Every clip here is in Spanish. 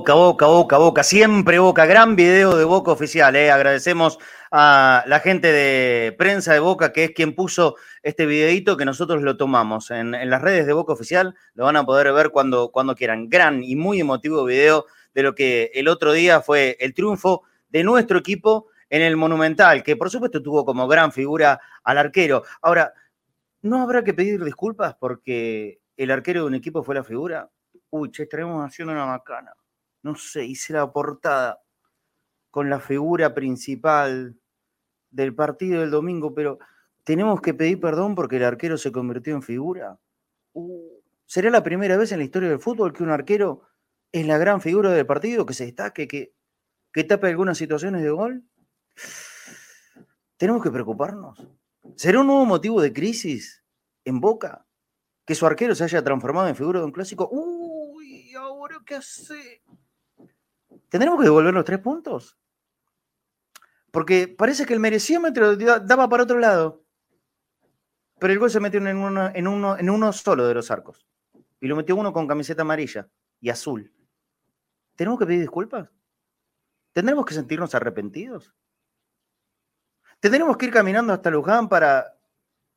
Boca, boca, boca, boca. Siempre boca. Gran video de Boca Oficial. Eh. Agradecemos a la gente de prensa de Boca, que es quien puso este videito que nosotros lo tomamos. En, las redes de Boca Oficial lo van a poder ver cuando, cuando quieran. Gran y muy emotivo video de lo que el otro día fue el triunfo de nuestro equipo en el Monumental, que por supuesto tuvo como gran figura al arquero. Ahora, ¿no habrá que pedir disculpas porque el arquero de un equipo fue la figura? uy, che, estaremos haciendo una macana. No sé, hice la portada con la figura principal del partido del domingo, pero tenemos que pedir perdón porque el arquero se convirtió en figura. Uh, ¿Será la primera vez en la historia del fútbol que un arquero es la gran figura del partido, que se destaque, que, que tape algunas situaciones de gol? Tenemos que preocuparnos. ¿Será un nuevo motivo de crisis en Boca? ¿Que su arquero se haya transformado en figura de un clásico? Uh, ¿qué hace? ¿Tendremos que devolver los tres puntos? Porque parece que el mereciómetro daba para otro lado. Pero el gol se metió en uno, en uno, en uno solo de los arcos. Y lo metió uno con camiseta amarilla y azul. ¿Tenemos que pedir disculpas? ¿Tendremos que sentirnos arrepentidos? ¿Tendremos que ir caminando hasta Luján para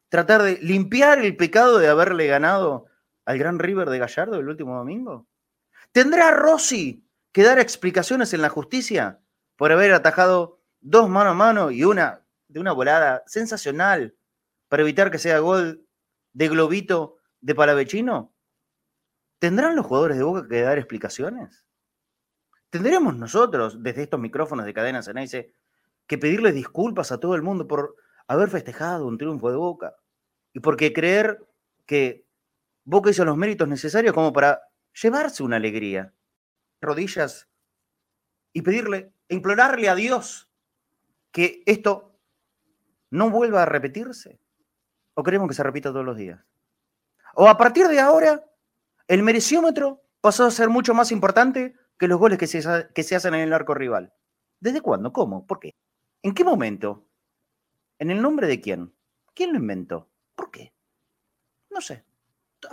tratar de limpiar el pecado de haberle ganado al Gran River de Gallardo el último domingo? ¿Tendrá Rossi que dar explicaciones en la justicia por haber atajado dos mano a mano y una de una volada sensacional para evitar que sea gol de globito de palavecino? ¿Tendrán los jugadores de Boca que dar explicaciones? ¿Tendremos nosotros, desde estos micrófonos de cadena Ceneice, que pedirle disculpas a todo el mundo por haber festejado un triunfo de Boca? Y porque creer que Boca hizo los méritos necesarios como para llevarse una alegría. Rodillas y pedirle, implorarle a Dios que esto no vuelva a repetirse. ¿O queremos que se repita todos los días? ¿O a partir de ahora el mereciómetro pasó a ser mucho más importante que los goles que se, que se hacen en el arco rival? ¿Desde cuándo? ¿Cómo? ¿Por qué? ¿En qué momento? ¿En el nombre de quién? ¿Quién lo inventó? ¿Por qué? No sé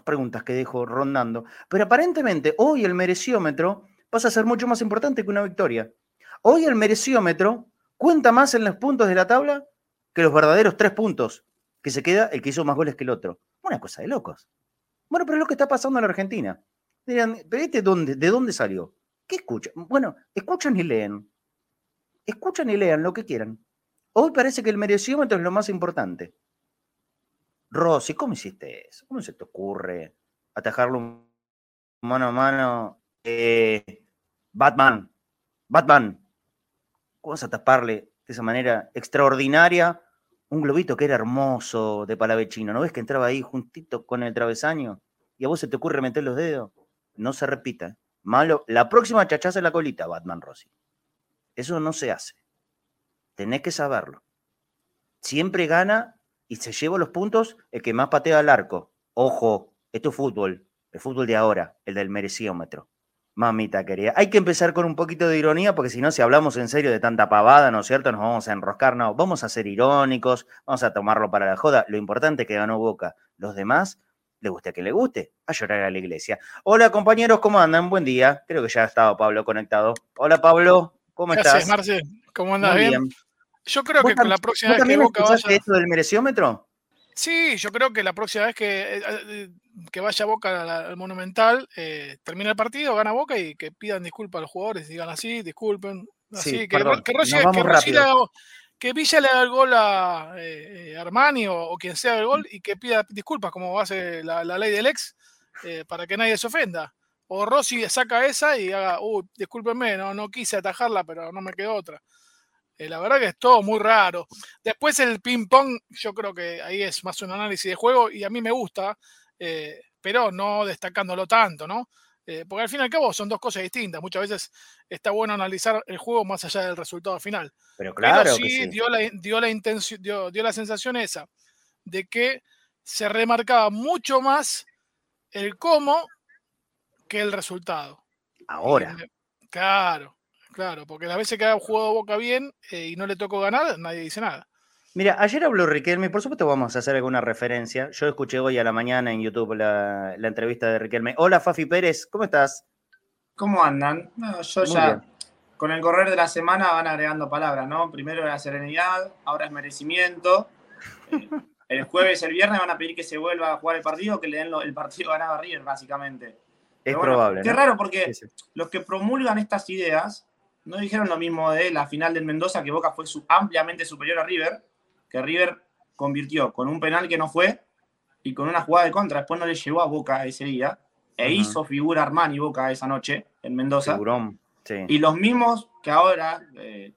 preguntas que dejo rondando. Pero aparentemente hoy el mereciómetro pasa a ser mucho más importante que una victoria. Hoy el mereciómetro cuenta más en los puntos de la tabla que los verdaderos tres puntos, que se queda el que hizo más goles que el otro. Una cosa de locos. Bueno, pero es lo que está pasando en la Argentina. Dirán, ¿pero este de dónde salió? ¿Qué escuchan? Bueno, escuchan y leen. Escuchan y lean lo que quieran. Hoy parece que el mereciómetro es lo más importante. Rosy, ¿cómo hiciste eso? ¿Cómo se te ocurre atajarlo mano a mano? Eh, Batman, Batman, ¿cómo vas a taparle de esa manera extraordinaria un globito que era hermoso de palavechino? ¿No ves que entraba ahí juntito con el travesaño? ¿Y a vos se te ocurre meter los dedos? No se repita. Malo. La próxima chachaza en la colita, Batman Rossi. Eso no se hace. Tenés que saberlo. Siempre gana y se lleva los puntos el que más patea al arco. Ojo, esto es fútbol, el fútbol de ahora, el del mereciómetro. Mamita querida. Hay que empezar con un poquito de ironía, porque si no, si hablamos en serio de tanta pavada, ¿no es cierto? Nos vamos a enroscar. No, vamos a ser irónicos, vamos a tomarlo para la joda. Lo importante es que ganó Boca. Los demás, le guste que le guste, a llorar a la iglesia. Hola compañeros, ¿cómo andan? Buen día. Creo que ya estaba Pablo conectado. Hola Pablo, ¿cómo estás? Marce? ¿Cómo andas? bien. Yo creo que la próxima vez que Boca vaya. esto del mereciómetro? Sí, yo creo que la próxima vez que, eh, eh, que vaya Boca al Monumental, eh, termina el partido, gana Boca y que pidan disculpas a los jugadores, digan así, disculpen. Así, que, que, que, Villa le haga el gol a Armani o, quien sea el gol y que pida disculpas, como hace la, ley del ex, para que nadie se ofenda. O Rossi saca esa y haga, uy, discúlpenme, no, no quise atajarla, pero no me quedó otra. Eh, la verdad que es todo muy raro. Después el ping-pong, yo creo que ahí es más un análisis de juego y a mí me gusta, eh, pero no destacándolo tanto, ¿no? Eh, porque al fin y al cabo son dos cosas distintas. Muchas veces está bueno analizar el juego más allá del resultado final. Pero claro. sí, Dio, la, dio, la intención, dio, dio la sensación esa de que se remarcaba mucho más el cómo que el resultado. Ahora. Claro. Claro, porque las veces que ha jugado Boca bien eh, y no le tocó ganar, nadie dice nada. Mira, ayer habló Riquelme, por supuesto vamos a hacer alguna referencia. Yo escuché hoy a la mañana en YouTube la, entrevista de Riquelme. Hola Fafi Pérez, ¿cómo estás? ¿Cómo andan? yo ya, con el correr de la semana van agregando palabras, ¿no? Primero era serenidad, ahora es merecimiento. Eh, el jueves, el viernes van a pedir que se vuelva a jugar el partido, que le den el partido ganado a River, básicamente. Es probable. Qué raro porque los que promulgan estas ideas no dijeron lo mismo de la final del Mendoza, que Boca fue ampliamente superior a River, que River convirtió con un penal que no fue y con una jugada de contra. Después no le llevó a Boca ese día e hizo figura Armani Boca esa noche en Mendoza. Y los mismos que ahora eh,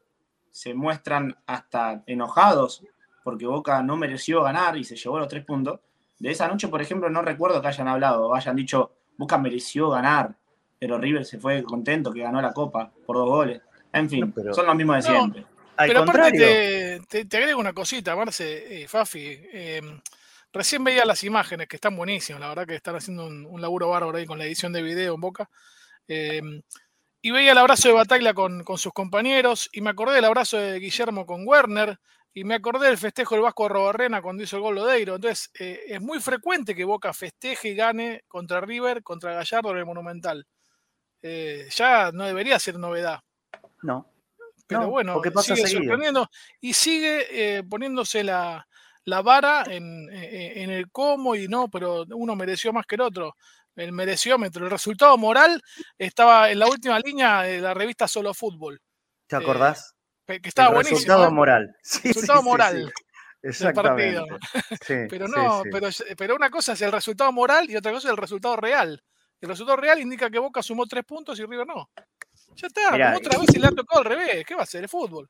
se muestran hasta enojados porque Boca no mereció ganar y se llevó los tres puntos. De esa noche, por ejemplo, no recuerdo que hayan hablado o hayan dicho Boca mereció ganar pero River se fue contento que ganó la Copa por dos goles. En fin, son los mismos de siempre. pero aparte te, agrego una cosita, Marce, eh, Fafi. Em, recién veía las imágenes que están buenísimas, la verdad que están haciendo un, laburo bárbaro ahí con la edición de video en Boca. Em, y veía el abrazo de Bataglia con, sus compañeros, y me acordé del abrazo de Guillermo con Werner, y me acordé del festejo del Vasco Robarrena cuando hizo el gol Lodeiro. Entonces, eh, es muy frecuente que Boca festeje y gane contra River, contra Gallardo en el Monumental. Eh, ya no debería ser novedad. No. Pero bueno, sigue sorprendiendo y sigue eh, poniéndose la, vara en, el cómo y no, pero uno mereció más que el otro. El mereciómetro, el resultado moral estaba en la última línea de la revista Solo Fútbol. ¿Te acordás? que estaba el Resultado moral. resultado moral. del partido. pero no, Pero, pero una cosa es el resultado moral y otra cosa es el resultado real. El resultado real indica que Boca sumó tres puntos y River no. Ya está, como otra vez se le ha tocado al revés. ¿Qué va a ser? El fútbol.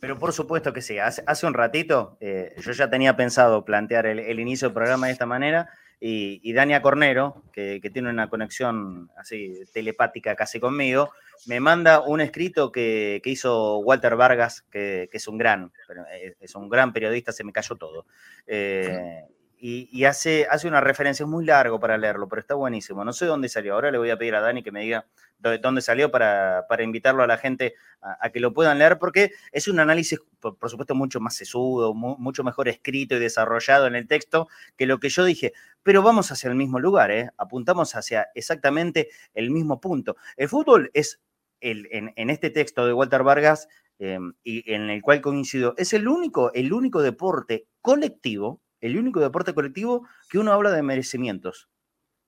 Pero por supuesto que sí. Hace, hace un ratito eh, yo ya tenía pensado plantear el, inicio del programa de esta manera y, Dania Cornero, que, tiene una conexión así telepática casi conmigo, me manda un escrito que, hizo Walter Vargas, que, es un gran, eh, es un gran periodista, se me cayó todo. Eh, y, hace, hace una referencia, muy largo para leerlo, pero está buenísimo. No sé dónde salió. Ahora le voy a pedir a Dani que me diga dónde salió para, invitarlo a la gente a, que lo puedan leer, porque es un análisis, por, supuesto, mucho más sesudo, mucho mejor escrito y desarrollado en el texto que lo que yo dije. Pero vamos hacia el mismo lugar, ¿eh? apuntamos hacia exactamente el mismo punto. El fútbol es, el, en, este texto de Walter Vargas, eh, y en el cual coincido, es el único, el único deporte colectivo el único deporte colectivo que uno habla de merecimientos.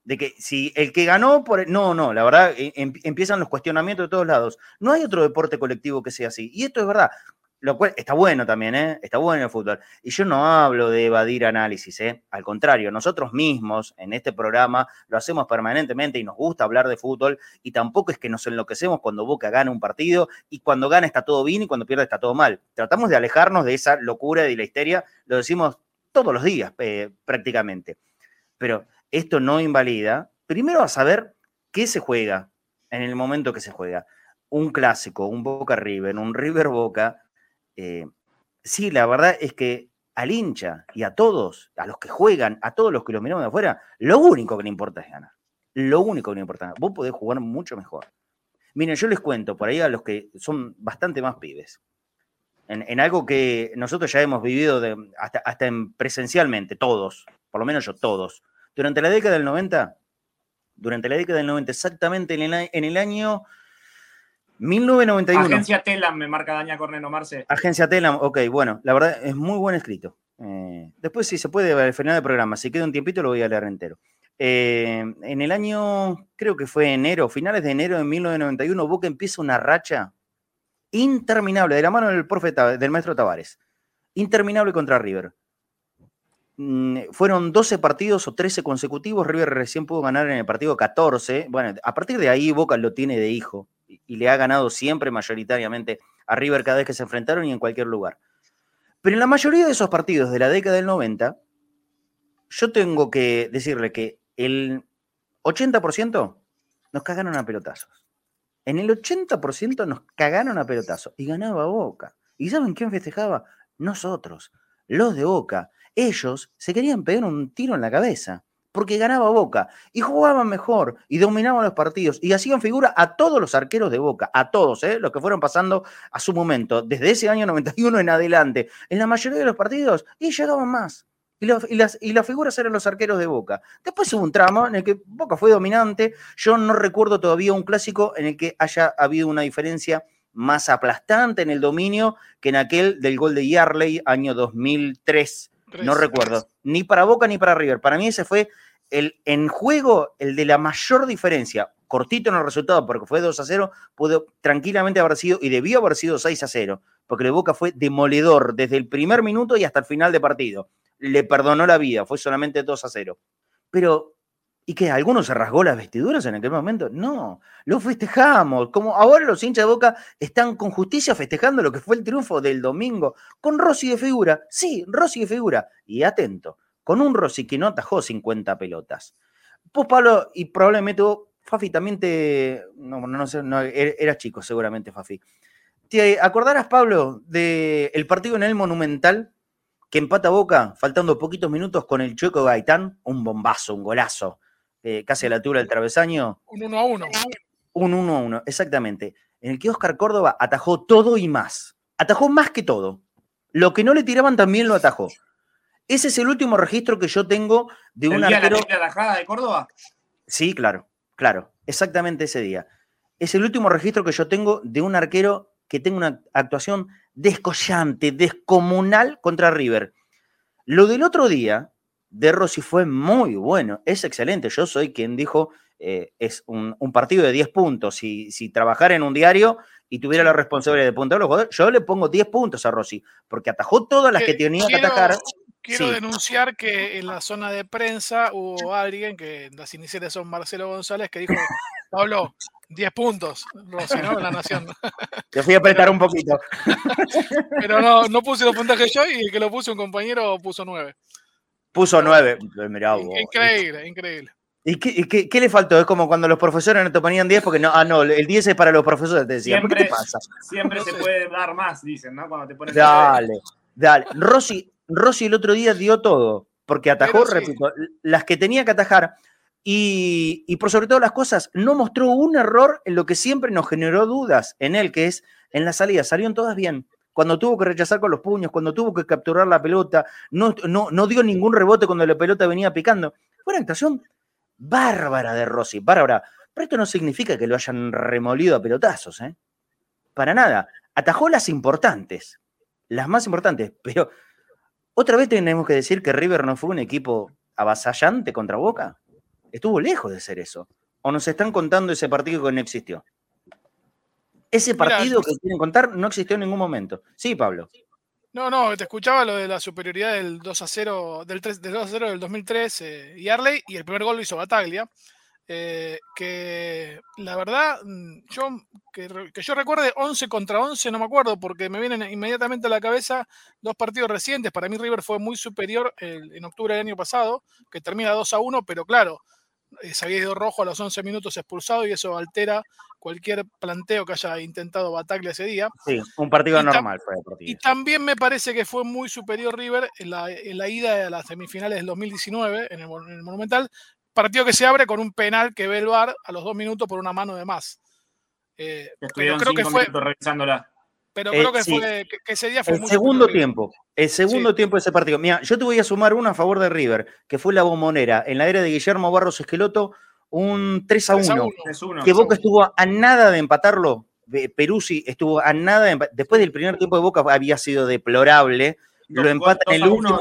De que si el que ganó por... No, no, la verdad, eh, em, empiezan los cuestionamientos de todos lados. No hay otro deporte colectivo que sea así. Y esto es verdad. Lo cual está bueno también, ¿eh? Está bueno el fútbol. Y yo no hablo de evadir análisis, ¿eh? Al contrario, nosotros mismos en este programa lo hacemos permanentemente y nos gusta hablar de fútbol y tampoco es que nos enloquecemos cuando Boca gana un partido y cuando gana está todo bien y cuando pierde está todo mal. Tratamos de alejarnos de esa locura y de la histeria, lo decimos todos los días eh, prácticamente. Pero esto no invalida, primero a saber qué se juega en el momento que se juega. Un clásico, un Boca River, un River Boca. Eh, sí, la verdad es que al hincha y a todos, a los que juegan, a todos los que lo miramos de afuera, lo único que le importa es ganar. Lo único que le importa. Vos podés jugar mucho mejor. Miren, yo les cuento por ahí a los que son bastante más pibes en, algo que nosotros ya hemos vivido hasta, hasta presencialmente, todos, por lo menos yo, todos. Durante la década del 90, durante la década del 90, exactamente en el, en el año 1991. Agencia Telam, me marca Daña Corneno Marce. Agencia Telam, ok, bueno, la verdad es muy buen escrito. Eh, después, si se puede, al final del programa, si queda un tiempito, lo voy a leer entero. Eh, en el año, creo que fue enero, finales de enero de 1991, Boca empieza una racha interminable, de la mano del, profeta, del maestro Tavares. Interminable contra River. Mm, fueron 12 partidos o 13 consecutivos. River recién pudo ganar en el partido 14. Bueno, a partir de ahí Boca lo tiene de hijo y, le ha ganado siempre mayoritariamente a River cada vez que se enfrentaron y en cualquier lugar. Pero en la mayoría de esos partidos de la década del 90, yo tengo que decirle que el 80% nos cagaron a pelotazos. En el 80% nos cagaron a pelotazo y ganaba Boca. ¿Y saben quién festejaba? Nosotros, los de Boca. Ellos se querían pegar un tiro en la cabeza porque ganaba Boca y jugaban mejor y dominaban los partidos y hacían figura a todos los arqueros de Boca, a todos, ¿eh? los que fueron pasando a su momento, desde ese año 91 en adelante, en la mayoría de los partidos y llegaban más. Y, las, y las figuras eran los arqueros de Boca. Después hubo un tramo en el que Boca fue dominante. Yo no recuerdo todavía un clásico en el que haya habido una diferencia más aplastante en el dominio que en aquel del gol de Yarley, año 2003. no recuerdo. Ni para Boca ni para River. Para mí ese fue el en juego el de la mayor diferencia. Cortito en el resultado porque fue 2 a 0, pudo tranquilamente haber sido y debió haber sido 6 a 0, porque el Boca fue demoledor desde el primer minuto y hasta el final de partido le perdonó la vida, fue solamente 2 a 0. Pero, ¿y qué? ¿Algunos se rasgó las vestiduras en aquel momento? No, lo festejamos. Como ahora los hinchas de Boca están con justicia festejando lo que fue el triunfo del domingo, con Rossi de figura. Sí, Rossi de figura. Y atento, con un Rossi que no atajó 50 pelotas. Pues Pablo, y probablemente Fafi también te. No, no sé, no, er, era chico seguramente, Fafi. ¿Te acordarás, Pablo, del partido en el Monumental que empata Boca, faltando poquitos minutos con el Chueco Gaitán, un bombazo, un golazo, eh, casi a la altura del travesaño. Un 1 a 1. Un 1 a 1, exactamente. En el que Oscar Córdoba atajó todo y más. Atajó más que todo. Lo que no le tiraban también lo atajó. Ese es el último registro que yo tengo de un arquero. la atajada de Córdoba? Sí, claro, claro, exactamente ese día. Es el último registro que yo tengo de un arquero que tenga una actuación descollante, descomunal contra River. Lo del otro día de Rossi fue muy bueno, es excelente. Yo soy quien dijo, eh, es un, partido de 10 puntos. Si, si trabajara en un diario y tuviera la responsabilidad de puntuar los jugadores, yo le pongo 10 puntos a Rossi, porque atajó todas las que tenía que atajar. Quiero denunciar que en la zona de prensa hubo alguien, que las iniciales son Marcelo González, que dijo, Pablo, 10 puntos, Rossi, ¿no? La Nación. Te fui a apretar un poquito. Pero no, no puse los puntajes yo y el que lo puse un compañero puso 9. Puso 9. Increíble, increíble. ¿Y qué, qué, le faltó? Es como cuando los profesores no te ponían 10 porque no, ah, no, el 10 es para los profesores, te decían. Siempre, ¿Qué pasa? Siempre se puede dar más, dicen, ¿no? Cuando te pones Dale, dale. Rossi, Rossi el otro día dio todo, porque atajó, repito, las que tenía que atajar. Y, y, por sobre todas las cosas, no mostró un error en lo que siempre nos generó dudas en él, que es en la salida. Salieron todas bien. Cuando tuvo que rechazar con los puños, cuando tuvo que capturar la pelota, no, no, no dio ningún rebote cuando la pelota venía picando. Fue una actuación bárbara de Rossi, bárbara. Pero esto no significa que lo hayan remolido a pelotazos, ¿eh? Para nada. Atajó las importantes, las más importantes, pero otra vez tenemos que decir que River no fue un equipo avasallante contra Boca estuvo lejos de ser eso. ¿O nos están contando ese partido que no existió? Ese partido que quieren contar no existió en ningún momento. Sí, Pablo. No, no, te escuchaba lo de la superioridad del 2 a 0, del, 3, del 2 a 0 del 2003 eh, y Arley, y el primer gol lo hizo Bataglia. Eh, que la verdad, mm, yo que, yo recuerde 11 contra 11, no me acuerdo, porque me vienen inmediatamente a la cabeza dos partidos recientes. Para mí River fue muy superior en octubre del año pasado, que termina 2 a 1, pero claro, eh, se había ido rojo a los 11 minutos expulsado y eso altera cualquier planteo que haya intentado Bataglia ese día. Sí, un partido normal fue Y también me parece que fue muy superior River en la, en la ida a las semifinales del 2019 en el, Monumental, partido que se abre con un penal que ve el VAR a los dos minutos por una mano de más. Eh, pero creo que fue revisándola. Pero creo que, fue, que, ese día fue el segundo tiempo. El segundo tiempo de ese partido. Mira, yo te voy a sumar uno a favor de River, que fue la bombonera. En la era de Guillermo Barros Esqueloto, un 3 a 1. que Boca estuvo a nada de empatarlo. Peruzzi estuvo a nada de Después del primer tiempo de Boca había sido deplorable. Lo empata en el último,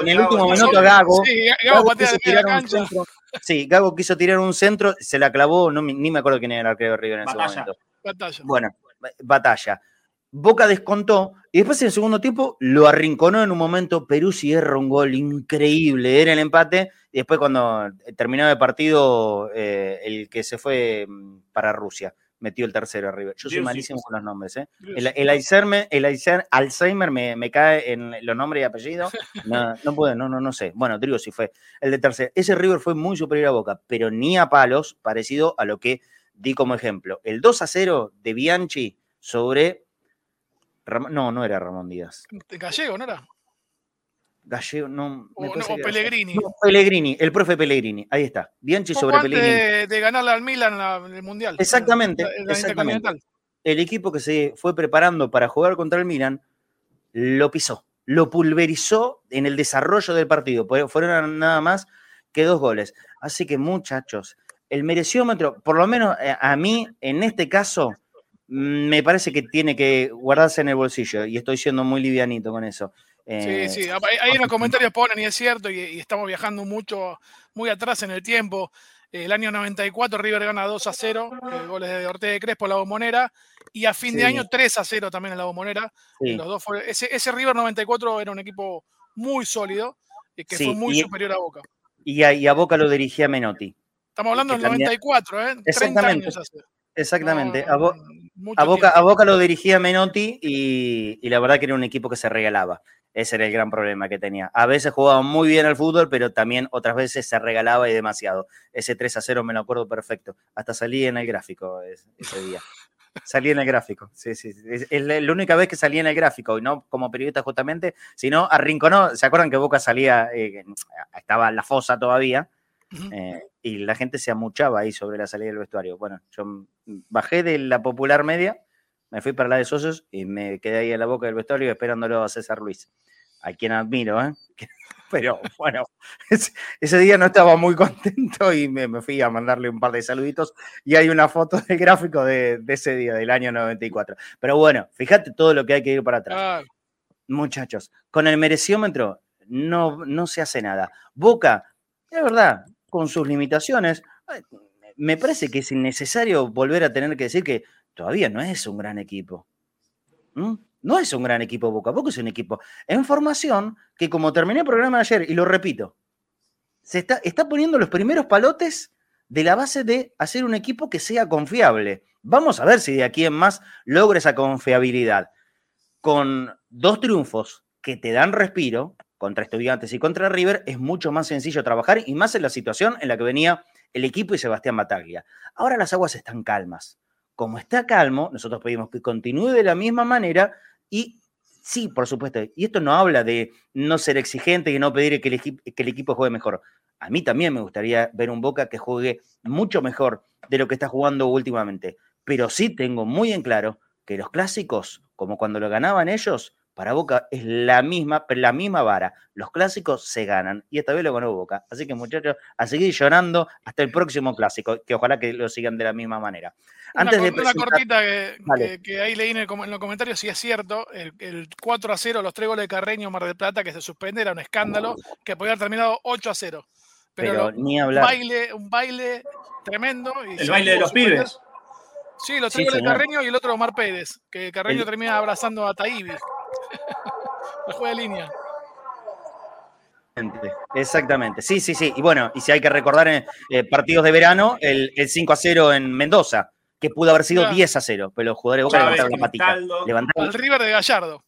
en el último minuto Gago. Sí, Gago, quiso tirar un centro. Sí, Gago quiso tirar un centro, se la clavó, no, ni me acuerdo quién era el arquero de River en ese momento. Batalla. Bueno, batalla. Boca descontó y después en el segundo tiempo lo arrinconó en un momento. Perú sí erra un gol increíble, era el empate. Y después, cuando terminó el partido, eh, el que se fue mm, para Rusia metió el tercero arriba. Yo soy malísimo con los nombres. ¿eh? El, Alzheimer, el Alzheimer me, cae en los nombres y apellidos. No, no puedo, no, no, no sé. Bueno, Drigo sí fue el de tercero. Ese River fue muy superior a Boca, pero ni a palos, parecido a lo que di como ejemplo. El 2 a 0 de Bianchi sobre no, no era Ramón Díaz. Gallego, ¿no era? Gallego, no. O, Pellegrini. Pellegrini, el profe Pellegrini. Ahí está. Bianchi sobre Pellegrini. De, de ganarle al Milan en el Mundial. Exactamente. El equipo que se fue preparando para jugar contra el Milan lo pisó, lo pulverizó en el desarrollo del partido. Fueron nada más que dos goles. Así que, muchachos, el mereciómetro, por lo menos eh, a mí, en este caso, me parece que tiene que guardarse en el bolsillo y estoy siendo muy livianito con eso. Sí, eh, sí, ahí en los comentarios ponen y es cierto y, estamos viajando mucho, muy atrás en el tiempo. El año 94 River gana 2 a 0, eh, goles de Ortega y Crespo, la bombonera, y a fin de año 3 a 0 también en la bombonera. Los dos ese, ese, River 94 era un equipo muy sólido, y que fue muy superior a Boca. Y a, y a, Boca lo dirigía Menotti. Estamos hablando del 94, ¿eh? 30 años hace. Exactamente. a, Boca, a, Boca, lo dirigía Menotti y, la verdad que era un equipo que se regalaba. Ese era el gran problema que tenía. A veces jugaba muy bien al fútbol, pero también otras veces se regalaba y demasiado. Ese 3 a 0 me lo acuerdo perfecto. Hasta salí en el gráfico ese día. Salí en el gráfico, sí, sí. Es, la única vez que salí en el gráfico, y no como periodista justamente, sino arrinconó. ¿Se acuerdan que Boca salía, eh, estaba en la fosa todavía? Eh, y la gente se amuchaba ahí sobre la salida del vestuario. Bueno, yo bajé de la popular media, me fui para la de socios y me quedé ahí en la boca del vestuario esperándolo a César Luis, a quien admiro, ¿eh? Pero bueno, ese, día no estaba muy contento y me, fui a mandarle un par de saluditos y hay una foto del gráfico de, ese día, del año 94. Pero bueno, fíjate todo lo que hay que ir para atrás. Muchachos, con el mereciómetro no, no se hace nada. Boca, es verdad, con sus limitaciones. Me parece que es innecesario volver a tener que decir que todavía no es un gran equipo. ¿Mm? No es un gran equipo Boca, Boca es un equipo en formación que como terminé el programa ayer, y lo repito, se está, está poniendo los primeros palotes de la base de hacer un equipo que sea confiable. Vamos a ver si de aquí en más logra esa confiabilidad. Con dos triunfos que te dan respiro contra Estudiantes y contra River, es mucho más sencillo trabajar y más en la situación en la que venía el equipo y Sebastián Bataglia. Ahora las aguas están calmas. Como está calmo, nosotros pedimos que continúe de la misma manera y sí, por supuesto, y esto no habla de no ser exigente y no pedir que el, que el equipo juegue mejor. A mí también me gustaría ver un Boca que juegue mucho mejor de lo que está jugando últimamente. Pero sí tengo muy en claro que los clásicos, como cuando lo ganaban ellos, para Boca es la misma, la misma vara. Los clásicos se ganan y esta vez lo ganó Boca. Así que muchachos, a seguir llorando hasta el próximo clásico, que ojalá que lo sigan de la misma manera. Antes una, de una cortita que, ahí leí en, los comentarios, si es cierto, el, 4 a 0, los tres goles de Carreño, Mar del Plata, que se suspende, era un escándalo, que podía haber terminado 8 a 0. Pero, ni hablar. Un baile, un baile tremendo. el baile de los pibes. Sí, los tres goles de Carreño y el otro Omar Pérez, que Carreño termina abrazando a Taibi. La juega de línea. Exactamente, sí, sí, sí. Y bueno, y si hay que recordar en eh, partidos de verano, el, 5 a 0 en Mendoza, que pudo haber sido 10 a 0, pero los jugadores de Boca levantaron la patita. Al River de Gallardo.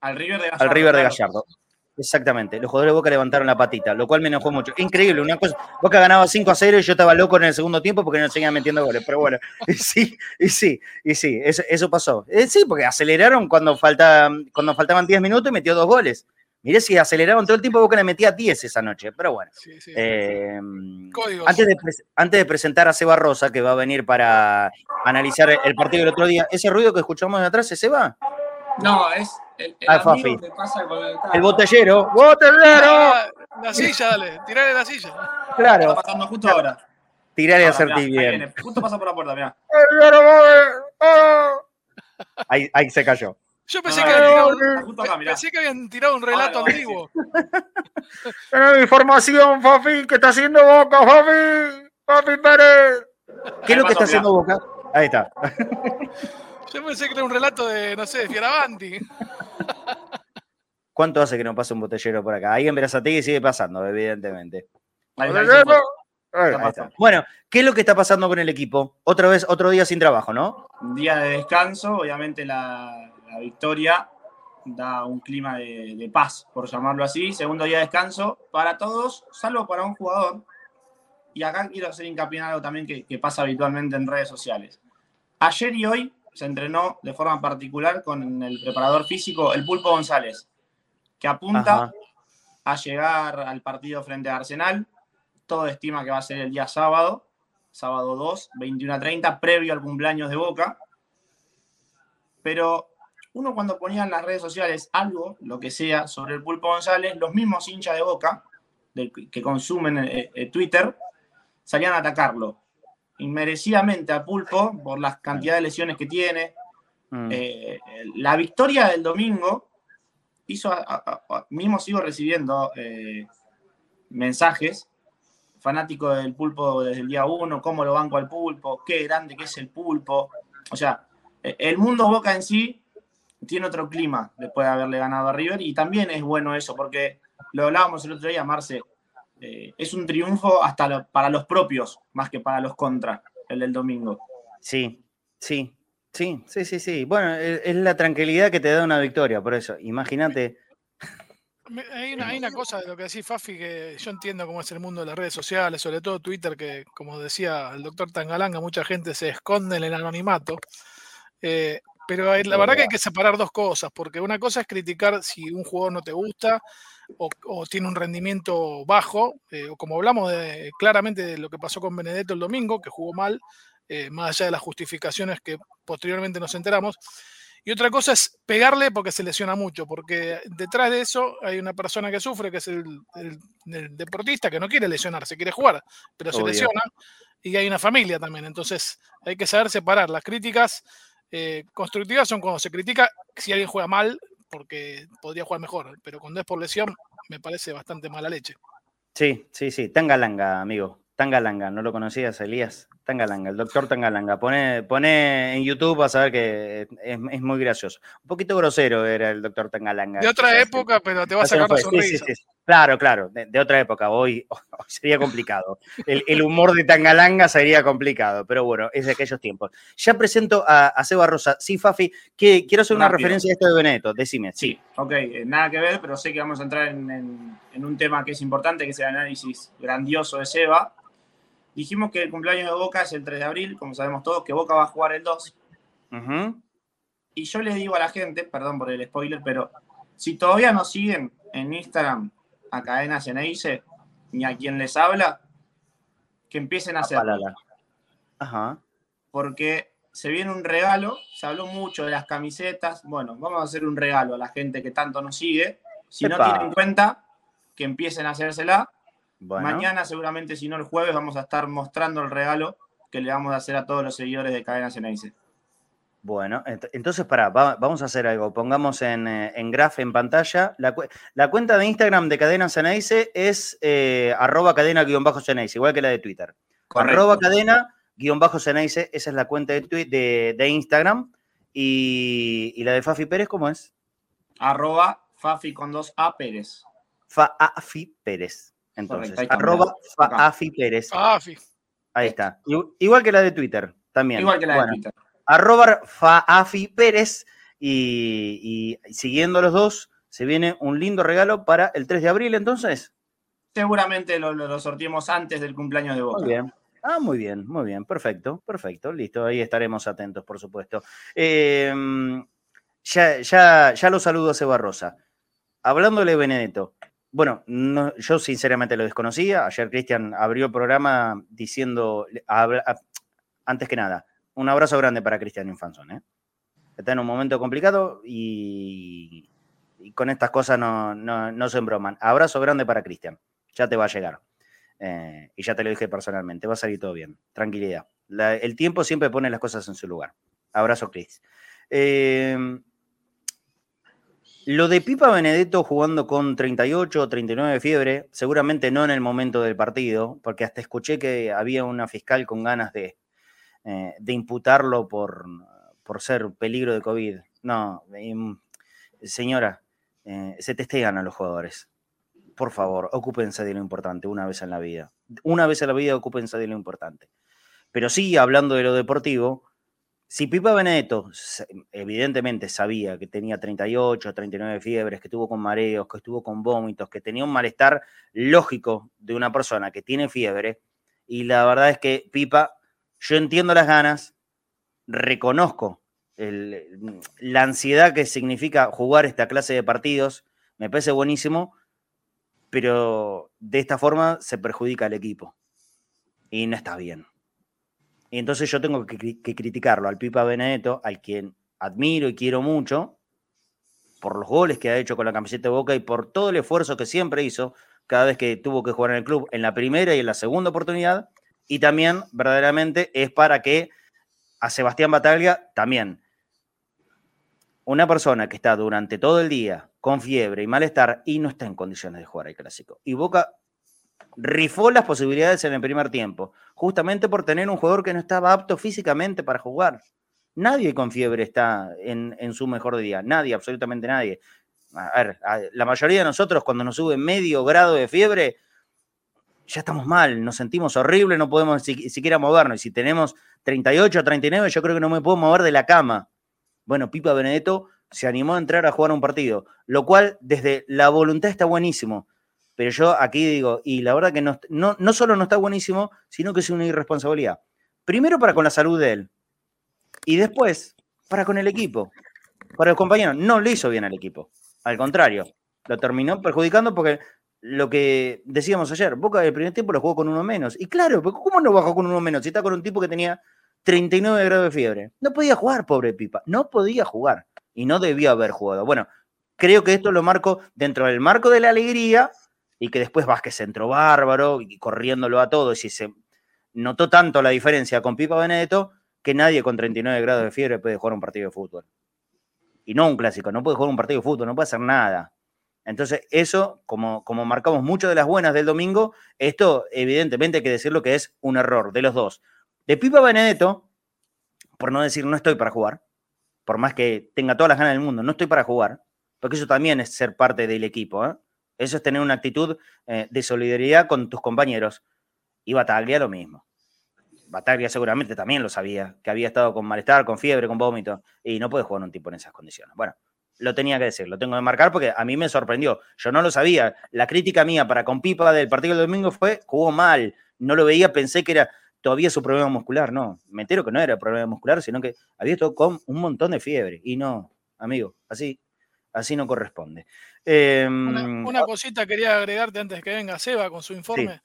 Al River de Gallardo. Al River de Gallardo. Exactamente, los jugadores de Boca levantaron la patita, lo cual me enojó mucho. Increíble, una cosa, Boca ganaba 5 a 0 y yo estaba loco en el segundo tiempo porque no seguían metiendo goles, pero bueno, y sí, y sí, y sí, eso, pasó. Eh, sí, porque aceleraron cuando, falta, cuando faltaban 10 minutos y metió dos goles. Miré si aceleraron todo el tiempo, Boca le metía 10 esa noche, pero bueno. Eh, antes, de, antes de presentar a Seba Rosa, que va a venir para analizar el partido del otro día, ¿ese ruido que escuchamos de atrás es Seba? No, es el, el, amigo que pasa con el, el botellero. ¡Botellero! Ah, la silla, dale, tirale la silla. Claro. Está pasando justo ahora. Tirale a hacerte bien. Justo pasa por la puerta, mirá. Ahí, ahí se cayó. Yo pensé, que, habían tirado, un, acá, pensé que habían tirado un relato ahora, antiguo. información, Fafi, ¿qué está haciendo Boca, Fafi? Fafi Pérez. ¿Qué es lo que está haciendo Boca? Ahí está. Yo pensé que era un relato de, no sé, de Fioravanti. ¿Cuánto hace que no pasa un botellero por acá? Ahí en Verazategui sigue pasando, evidentemente. Bueno, ¿qué es lo que está pasando con el equipo? Otra vez, otro día sin trabajo, ¿no? Día de descanso, obviamente la, victoria da un clima de, paz, por llamarlo así. Segundo día de descanso para todos, salvo para un jugador. Y acá quiero hacer hincapié en algo también que pasa habitualmente en redes sociales. Ayer y hoy se entrenó de forma particular con el preparador físico, el Pulpo González, que apunta a llegar al partido frente a Arsenal. Todo estima que va a ser el día sábado, sábado 2, 21 a 30, previo al cumpleaños de Boca. Pero uno cuando ponía en las redes sociales algo, lo que sea, sobre el Pulpo González, los mismos hinchas de Boca, que consumen eh, eh, Twitter, salían a atacarlo inmerecidamente a Pulpo por las cantidades de lesiones que tiene. Mm. Eh, la victoria del domingo hizo, mismo sigo recibiendo eh, mensajes fanáticos del pulpo desde el día uno, cómo lo banco al pulpo, qué grande que es el pulpo. O sea, e, el mundo Boca en sí tiene otro clima después de haberle ganado a River y también es bueno eso porque lo hablábamos el otro día, Marce, eh, es un triunfo hasta para los propios, más que para los contra, el del domingo. Sí, sí, sí, sí, sí, sí. Bueno, es la tranquilidad que te da una victoria, por eso, imagínate. Hay una, cosa de lo que decís, Fafi, que yo entiendo cómo es el mundo de las redes sociales, sobre todo Twitter, que como decía el doctor Tangalanga, mucha gente se esconde en el anonimato. Eh, pero la verdad que hay que separar dos cosas, porque una cosa es criticar si un jugador no te gusta o, tiene un rendimiento bajo, eh, o como hablamos de, claramente de lo que pasó con Benedetto el domingo, que jugó mal, eh, más allá de las justificaciones que posteriormente nos enteramos. Y otra cosa es pegarle porque se lesiona mucho, porque detrás de eso hay una persona que sufre, que es el, deportista, que no quiere lesionarse, quiere jugar, pero se lesiona, y hay una familia también. Entonces hay que saber separar. Las críticas eh, constructivas son cuando se critica si alguien juega mal porque podría jugar mejor, pero cuando es por lesión me parece bastante mala leche. Sí, sí, sí, Tangalanga, amigo. Tangalanga, ¿no lo conocías, Elías? Tangalanga, el doctor Tangalanga. Pone, pone en YouTube a saber que es, muy gracioso. Un poquito grosero era el doctor Tangalanga. De otra época, pero te va a sacar una sonrisa. Claro, claro, de, otra época. Hoy, sería complicado. El, humor de Tangalanga sería complicado, pero bueno, es de aquellos tiempos. Ya presento a, Seba Rosa. Sí, Fafi, que quiero hacer una referencia a esto de Benedetto. Decime. Sí, ok, eh, nada que ver, pero sé que vamos a entrar en, en un tema que es importante, que es el análisis grandioso de Seba Dijimos que el cumpleaños de Boca es el 3 de abril, como sabemos todos, que Boca va a jugar el 2. Y yo les digo a la gente, perdón por el spoiler, pero si todavía no siguen en Instagram a Cadena Ceneice, ni a quien les habla, que empiecen a hacerlo. Ajá. Porque se viene un regalo, se habló mucho de las camisetas, bueno, vamos a hacer un regalo a la gente que tanto nos sigue. Si no tienen cuenta, que empiecen a hacérsela Mañana, seguramente, si no el jueves, vamos a estar mostrando el regalo que le vamos a hacer a todos los seguidores de Cadena Ceneice. Bueno, entonces para, vamos a hacer algo. Pongamos en, eh, en graph en pantalla. La, cuenta de Instagram de Cadena Ceneice es eh, arroba cadena-ceneice, igual que la de Twitter. Arroba cadena-ceneice, esa es la cuenta de, de, Instagram. Y, la de Fafi Pérez, ¿cómo es? Arroba Fafi con dos A Pérez. Fafi Pérez. Entonces, arroba Afi Pérez. Ahí está. Igual que la de Twitter, también. Igual que la de Twitter. Arroba Faafi Pérez y, siguiendo los dos, se viene un lindo regalo para el 3 de abril, entonces. Seguramente lo, lo, sorteemos antes del cumpleaños de Boca. Muy bien. Ah, muy bien, muy bien. Perfecto, perfecto. Listo, ahí estaremos atentos, por supuesto. Em, ya, ya, ya lo saludo a Seba Rosa. Hablándole Benedetto, bueno, yo sinceramente lo desconocía. Ayer Cristian abrió el programa diciendo, antes que nada, un abrazo grande para Cristian Infanzón. ¿eh? Está en un momento complicado y, con estas cosas no, se embroman. Abrazo grande para Cristian. Ya te va a llegar. Eh, y ya te lo dije personalmente. Va a salir todo bien. Tranquilidad. el tiempo siempre pone las cosas en su lugar. Abrazo, Cris. Eh, lo de Pipa Benedetto jugando con 38 o 39 de fiebre, seguramente no en el momento del partido, porque hasta escuché que había una fiscal con ganas de, eh, de imputarlo por, por ser peligro de COVID. No, em, señora, eh, se testean a los jugadores. Por favor, ocúpense de lo importante una vez en la vida. Una vez en la vida, ocúpense de lo importante. Pero sí, hablando de lo deportivo, si Pipa Benedetto evidentemente sabía que tenía 38, 39 fiebres, que estuvo con mareos, que estuvo con vómitos, que tenía un malestar lógico de una persona que tiene fiebre, y la verdad es que Pipa, yo entiendo las ganas, reconozco la ansiedad que significa jugar esta clase de partidos, me parece buenísimo, pero de esta forma se perjudica al equipo y no está bien. Y entonces yo tengo que, criticarlo al Pipa Benedetto, al quien admiro y quiero mucho, por los goles que ha hecho con la camiseta de Boca y por todo el esfuerzo que siempre hizo cada vez que tuvo que jugar en el club, en la primera y en la segunda oportunidad. Y también, verdaderamente, es para que a Sebastián Bataglia también, una persona que está durante todo el día con fiebre y malestar y no está en condiciones de jugar el clásico. Y Boca rifó las posibilidades en el primer tiempo, justamente por tener un jugador que no estaba apto físicamente para jugar. Nadie con fiebre está en, su mejor día, nadie, absolutamente nadie. A ver, la mayoría de nosotros cuando nos sube medio grado de fiebre, ya estamos mal, nos sentimos horrible, no podemos siquiera movernos. Y si tenemos 38 o 39, yo creo que no me puedo mover de la cama. Bueno, Pipa Benedetto se animó a entrar a jugar un partido, lo cual desde la voluntad está buenísimo. Pero yo aquí digo, y la verdad que no, no, solo no está buenísimo, sino que es una irresponsabilidad. Primero para con la salud de él. Y después para con el equipo. Para los compañeros. No le hizo bien al equipo. Al contrario, lo terminó perjudicando porque lo que decíamos ayer, Boca del primer tiempo lo jugó con uno menos. Y claro, ¿cómo no bajó con uno menos? Si está con un tipo que tenía 39 grados de fiebre. No podía jugar, pobre Pipa. No podía jugar. Y no debía haber jugado. Bueno, creo que esto lo marco dentro del marco de la alegría y que después Vázquez entró bárbaro y corriéndolo a todos y se notó tanto la diferencia con Pipa Benedetto que nadie con 39 grados de fiebre puede jugar un partido de fútbol. Y no un clásico, no puede jugar un partido de fútbol, no puede hacer nada. Entonces, eso, como, como marcamos mucho de las buenas del domingo, esto evidentemente hay que decirlo que es un error de los dos. De Pipa Benedetto, por no decir no estoy para jugar, por más que tenga todas las ganas del mundo, no estoy para jugar, porque eso también es ser parte del equipo. ¿eh? Eso es tener una actitud eh, de solidaridad con tus compañeros. Y Bataglia lo mismo. Bataglia seguramente también lo sabía, que había estado con malestar, con fiebre, con vómito, y no puede jugar un tipo en esas condiciones. Bueno, lo tenía que decir, lo tengo que marcar porque a mí me sorprendió. Yo no lo sabía. La crítica mía para con Pipa del partido del domingo fue, jugó mal, no lo veía, pensé que era todavía su problema muscular. No, me entero que no era problema muscular, sino que había estado con un montón de fiebre. Y no, amigo, así, así no corresponde. Em, una, cosita quería agregarte antes que venga Seba con su informe.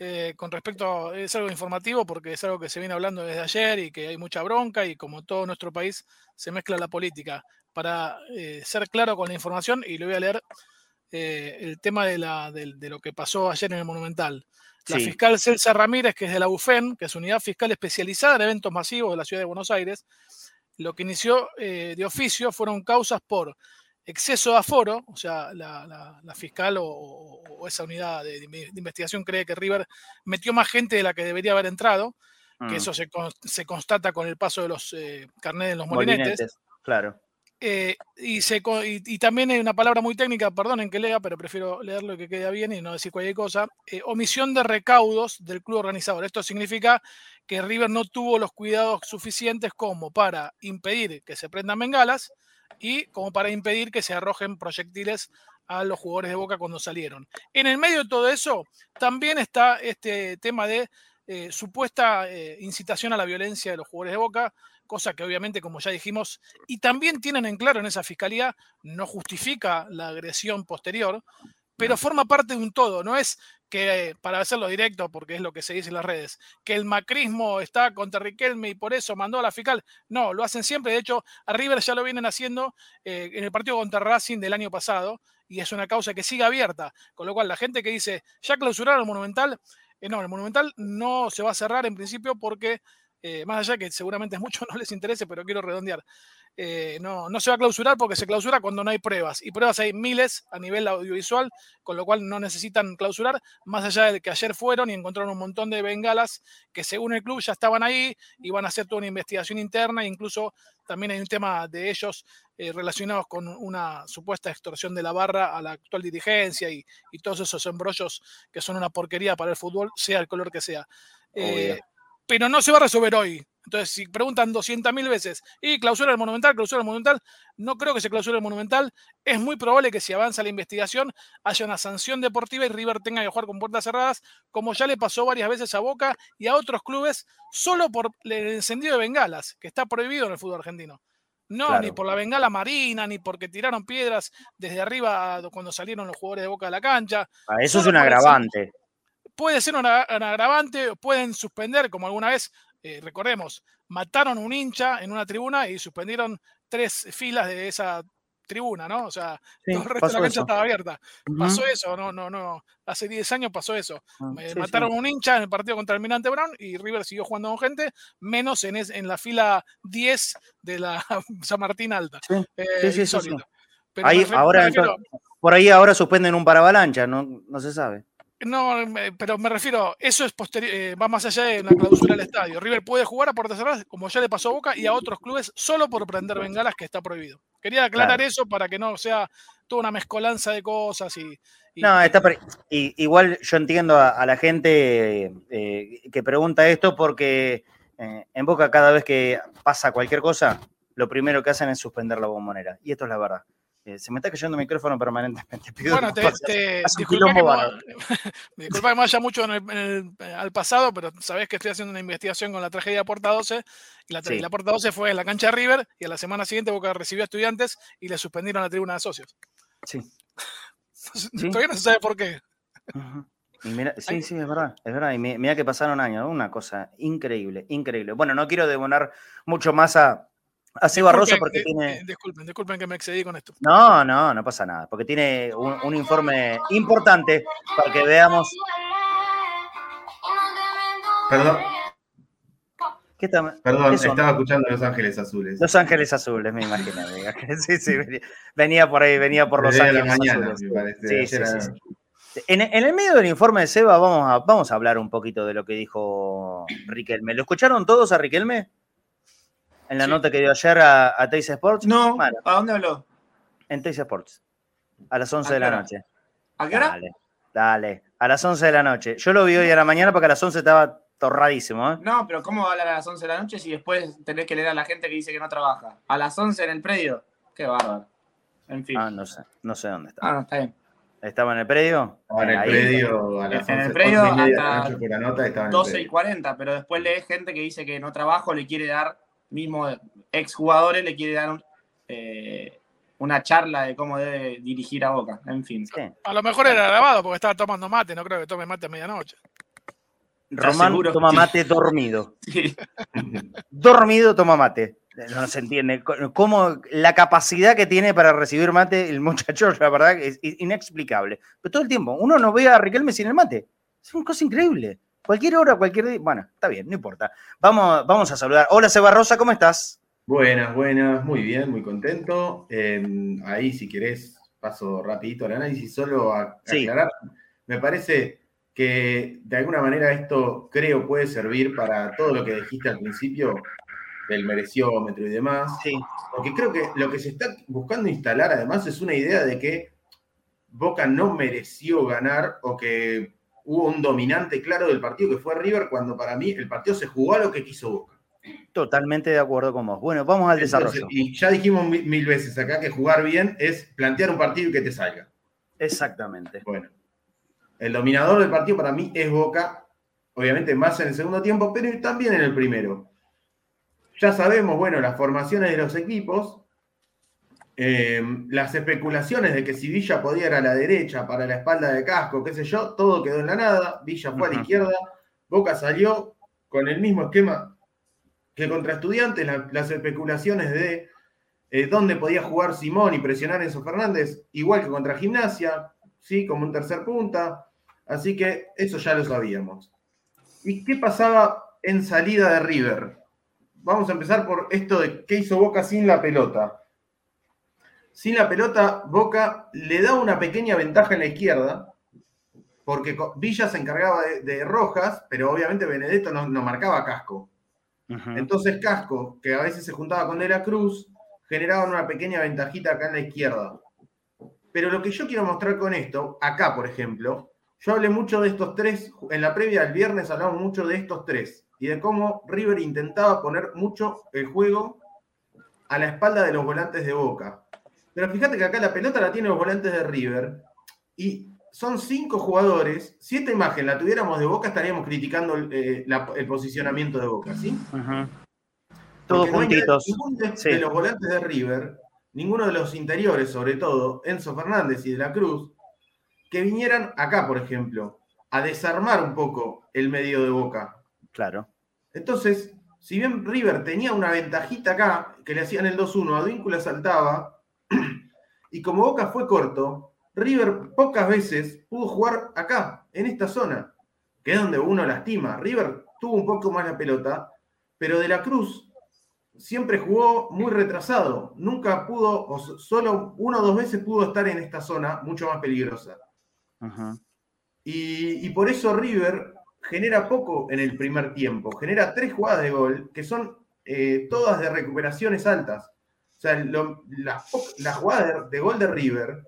Eh, con respecto, es algo informativo porque es algo que se viene hablando desde ayer y que hay mucha bronca y como todo nuestro país se mezcla la política. Para eh, ser claro con la información, y le voy a leer eh, el tema de, la, de, lo que pasó ayer en el Monumental. La fiscal Celsa Ramírez, que es de la UFEN, que es Unidad Fiscal Especializada en Eventos Masivos de la Ciudad de Buenos Aires, lo que inició de oficio fueron causas por exceso de aforo, o sea, la, fiscal o, esa unidad de, investigación cree que River metió más gente de la que debería haber entrado, que mm. eso se, constata con el paso de los eh, carnets en los molinetes. claro. Eh, y, se, y, también hay una palabra muy técnica, perdonen que lea, pero prefiero leerlo y que quede bien y no decir cualquier cosa. Eh, omisión de recaudos del club organizador. Esto significa que River no tuvo los cuidados suficientes como para impedir que se prendan bengalas, y como para impedir que se arrojen proyectiles a los jugadores de Boca cuando salieron. En el medio de todo eso, también está este tema de eh, supuesta eh, incitación a la violencia de los jugadores de Boca, cosa que obviamente, como ya dijimos, y también tienen en claro en esa fiscalía, no justifica la agresión posterior, pero forma parte de un todo, no es que, para hacerlo directo, porque es lo que se dice en las redes, que el macrismo está contra Riquelme y por eso mandó a la fiscal. No, lo hacen siempre. De hecho, a River ya lo vienen haciendo eh, en el partido contra Racing del año pasado y es una causa que sigue abierta. Con lo cual, la gente que dice, ya clausuraron el Monumental, eh, no, el Monumental no se va a cerrar en principio porque eh, más allá que seguramente a muchos no les interese, pero quiero redondear, eh, no, no se va a clausurar porque se clausura cuando no hay pruebas. Y pruebas hay miles a nivel audiovisual, con lo cual no necesitan clausurar, más allá de que ayer fueron y encontraron un montón de bengalas que según el club ya estaban ahí y van a hacer toda una investigación interna, e incluso también hay un tema de ellos eh, relacionados con una supuesta extorsión de la barra a la actual dirigencia y, todos esos embrollos que son una porquería para el fútbol, sea el color que sea pero no se va a resolver hoy. Entonces, si preguntan 200.000 veces, ¿y clausura el Monumental, clausura el Monumental? No creo que se clausure el Monumental. Es muy probable que si avanza la investigación haya una sanción deportiva y River tenga que jugar con puertas cerradas, como ya le pasó varias veces a Boca y a otros clubes, solo por el encendido de bengalas, que está prohibido en el fútbol argentino. No, ni por la bengala marina, ni porque tiraron piedras desde arriba cuando salieron los jugadores de Boca de la cancha. Ah, eso es un agravante puede ser un, agravante, pueden suspender, como alguna vez, eh, recordemos, mataron un hincha en una tribuna y suspendieron tres filas de esa tribuna, ¿no? O sea, todo el resto de la cancha estaba abierta. Pasó eso, no, no, no. Hace 10 años pasó eso. Ah, mataron un hincha en el partido contra el Mirante Brown y River siguió jugando con gente, menos en, en la fila 10 de la San Martín Alta. Sí, eh, sí, sí, ahí, ahora, por ahí ahora suspenden un paravalancha, no, no se sabe. No, pero me refiero, eso es posterior, eh, va más allá de la clausura del estadio. River puede jugar a puertas cerradas, como ya le pasó a Boca, y a otros clubes solo por prender bengalas, que está prohibido. Quería aclarar eso para que no sea toda una mezcolanza de cosas y. no, está igual yo entiendo a, la gente eh, que pregunta esto porque eh, en Boca cada vez que pasa cualquier cosa, lo primero que hacen es suspender la bombonera. Y esto es la verdad. Eh, se me está cayendo el micrófono permanentemente. bueno, te, te disculpa, que me, vaya mucho al pasado, pero sabés que estoy haciendo una investigación con la tragedia de Puerta 12. Y la, la Puerta 12 fue en la cancha de River y a la semana siguiente Boca recibió a estudiantes y le suspendieron la tribuna de socios. Sí. Todavía no se sabe por qué. sí, sí, es verdad, es verdad. Y mira que pasaron años, una cosa increíble, increíble. Bueno, no quiero demorar mucho más a, Así Barroso porque tiene. Disculpen, disculpen que me excedí con esto. No, no, no pasa nada. Porque tiene un, informe importante para que veamos. Perdón. ¿Qué está, Perdón, estaba escuchando Los Ángeles Azules. Los Ángeles Azules, me imagino. sí, sí, venía, por ahí, venía por Los Ángeles Azules. sí, sí, sí, En, el medio del informe de Seba vamos a, vamos a hablar un poquito de lo que dijo Riquelme. ¿Lo escucharon todos a Riquelme? En la nota que dio ayer a, a Teis Sports. No, ¿a dónde habló? En Teis Sports. A las 11 de la noche. ¿A qué hora? Dale, dale. A las 11 de la noche. Yo lo vi hoy a la mañana porque a las 11 estaba torradísimo. ¿eh? No, pero ¿cómo va a hablar a las 11 de la noche si después tenés que leer a la gente que dice que no trabaja? A las 11 en el predio. Qué bárbaro. En fin. Ah, no sé. No sé dónde está. Ah, no, está bien. ¿Estaba en el predio? en el predio a las en el predio hasta 12 y 40, pero después lees gente que dice que no trabajo, le quiere dar, mismo exjugadores, le quiere dar eh, una charla de cómo debe dirigir a Boca, en fin. A lo mejor era grabado porque estaba tomando mate, no creo que tome mate a medianoche. Román toma mate dormido. dormido toma mate. No se entiende. Cómo la capacidad que tiene para recibir mate el muchacho, la verdad, es inexplicable. Pero todo el tiempo, uno no ve a Riquelme sin el mate. Es una cosa increíble. Cualquier hora, cualquier día. Bueno, está bien, no importa. Vamos, vamos a saludar. Hola, Seba Rosa, ¿cómo estás? Buenas, buenas, muy bien, muy contento. Em, ahí, si querés, paso rapidito al análisis, solo a, aclarar. Me parece que de alguna manera esto creo puede servir para todo lo que dijiste al principio del mereciómetro y demás. Sí. Porque creo que lo que se está buscando instalar además es una idea de que Boca no mereció ganar o que hubo un dominante claro del partido que fue River cuando para mí el partido se jugó a lo que quiso Boca. Totalmente de acuerdo con vos. Bueno, vamos al desarrollo. Y ya dijimos mil, veces acá que jugar bien es plantear un partido y que te salga. Exactamente. Bueno, el dominador del partido para mí es Boca, obviamente más en el segundo tiempo, pero también en el primero. Ya sabemos, bueno, las formaciones de los equipos, eh, las especulaciones de que si Villa podía ir a la derecha para la espalda de casco, qué sé yo, todo quedó en la nada. Villa fue a la izquierda, Boca salió con el mismo esquema que contra estudiantes, las especulaciones de eh, dónde podía jugar Simón y presionar a Enzo Fernández, igual que contra Gimnasia, ¿sí? como un tercer punta. Así que eso ya lo sabíamos. ¿Y qué pasaba en salida de River? Vamos a empezar por esto de qué hizo Boca sin la pelota. Sin la pelota, Boca le da una pequeña ventaja en la izquierda, porque Villa se encargaba de, Rojas, pero obviamente Benedetto no, no marcaba casco. Entonces Casco, que a veces se juntaba con De la Cruz, generaban una pequeña ventajita acá en la izquierda. Pero lo que yo quiero mostrar con esto, acá por ejemplo, yo hablé mucho de estos tres, en la previa del viernes hablamos mucho de estos tres y de cómo River intentaba poner mucho el juego a la espalda de los volantes de Boca. Pero fíjate que acá la pelota la tienen los volantes de River y son cinco jugadores. Si esta imagen la tuviéramos de Boca, estaríamos criticando el, eh, posicionamiento de Boca, ¿sí? Todos juntitos. de, los volantes de River, ninguno de los interiores, sobre todo, Enzo Fernández y De la Cruz, que vinieran acá, por ejemplo, a desarmar un poco el medio de Boca. Claro. Entonces, si bien River tenía una ventajita acá, que le hacían el 2-1, Advíncula saltaba, y como Boca fue corto, River pocas veces pudo jugar acá, en esta zona, que es donde uno lastima. River tuvo un poco más la pelota, pero De la Cruz siempre jugó muy retrasado. Nunca pudo, o solo una o dos veces pudo estar en esta zona mucho más peligrosa. Y, por eso River genera poco en el primer tiempo. Genera tres jugadas de gol que son eh, todas de recuperaciones altas. O sea, las jugadas de gol de River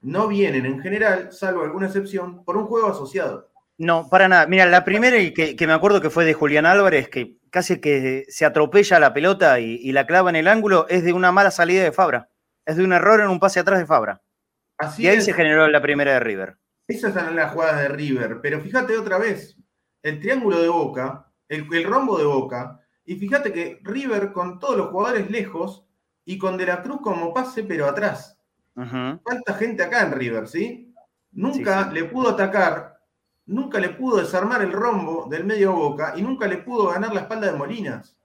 no vienen en general, salvo alguna excepción, por un juego asociado. No, para nada. Mira, la primera que, que me acuerdo que fue de Julián Álvarez, que casi que se atropella la pelota y, la clava en el ángulo, es de una mala salida de Fabra. Es de un error en un pase atrás de Fabra. Así y ahí se generó la primera de River. Esas son las jugadas de River, pero fíjate otra vez, el triángulo de Boca, el, el rombo de Boca, y fíjate que River con todos los jugadores lejos y con De la Cruz como pase, pero atrás. ¿Cuánta gente acá en River, sí? Nunca le pudo atacar, nunca le pudo desarmar el rombo del medio boca y nunca le pudo ganar la espalda de Molinas.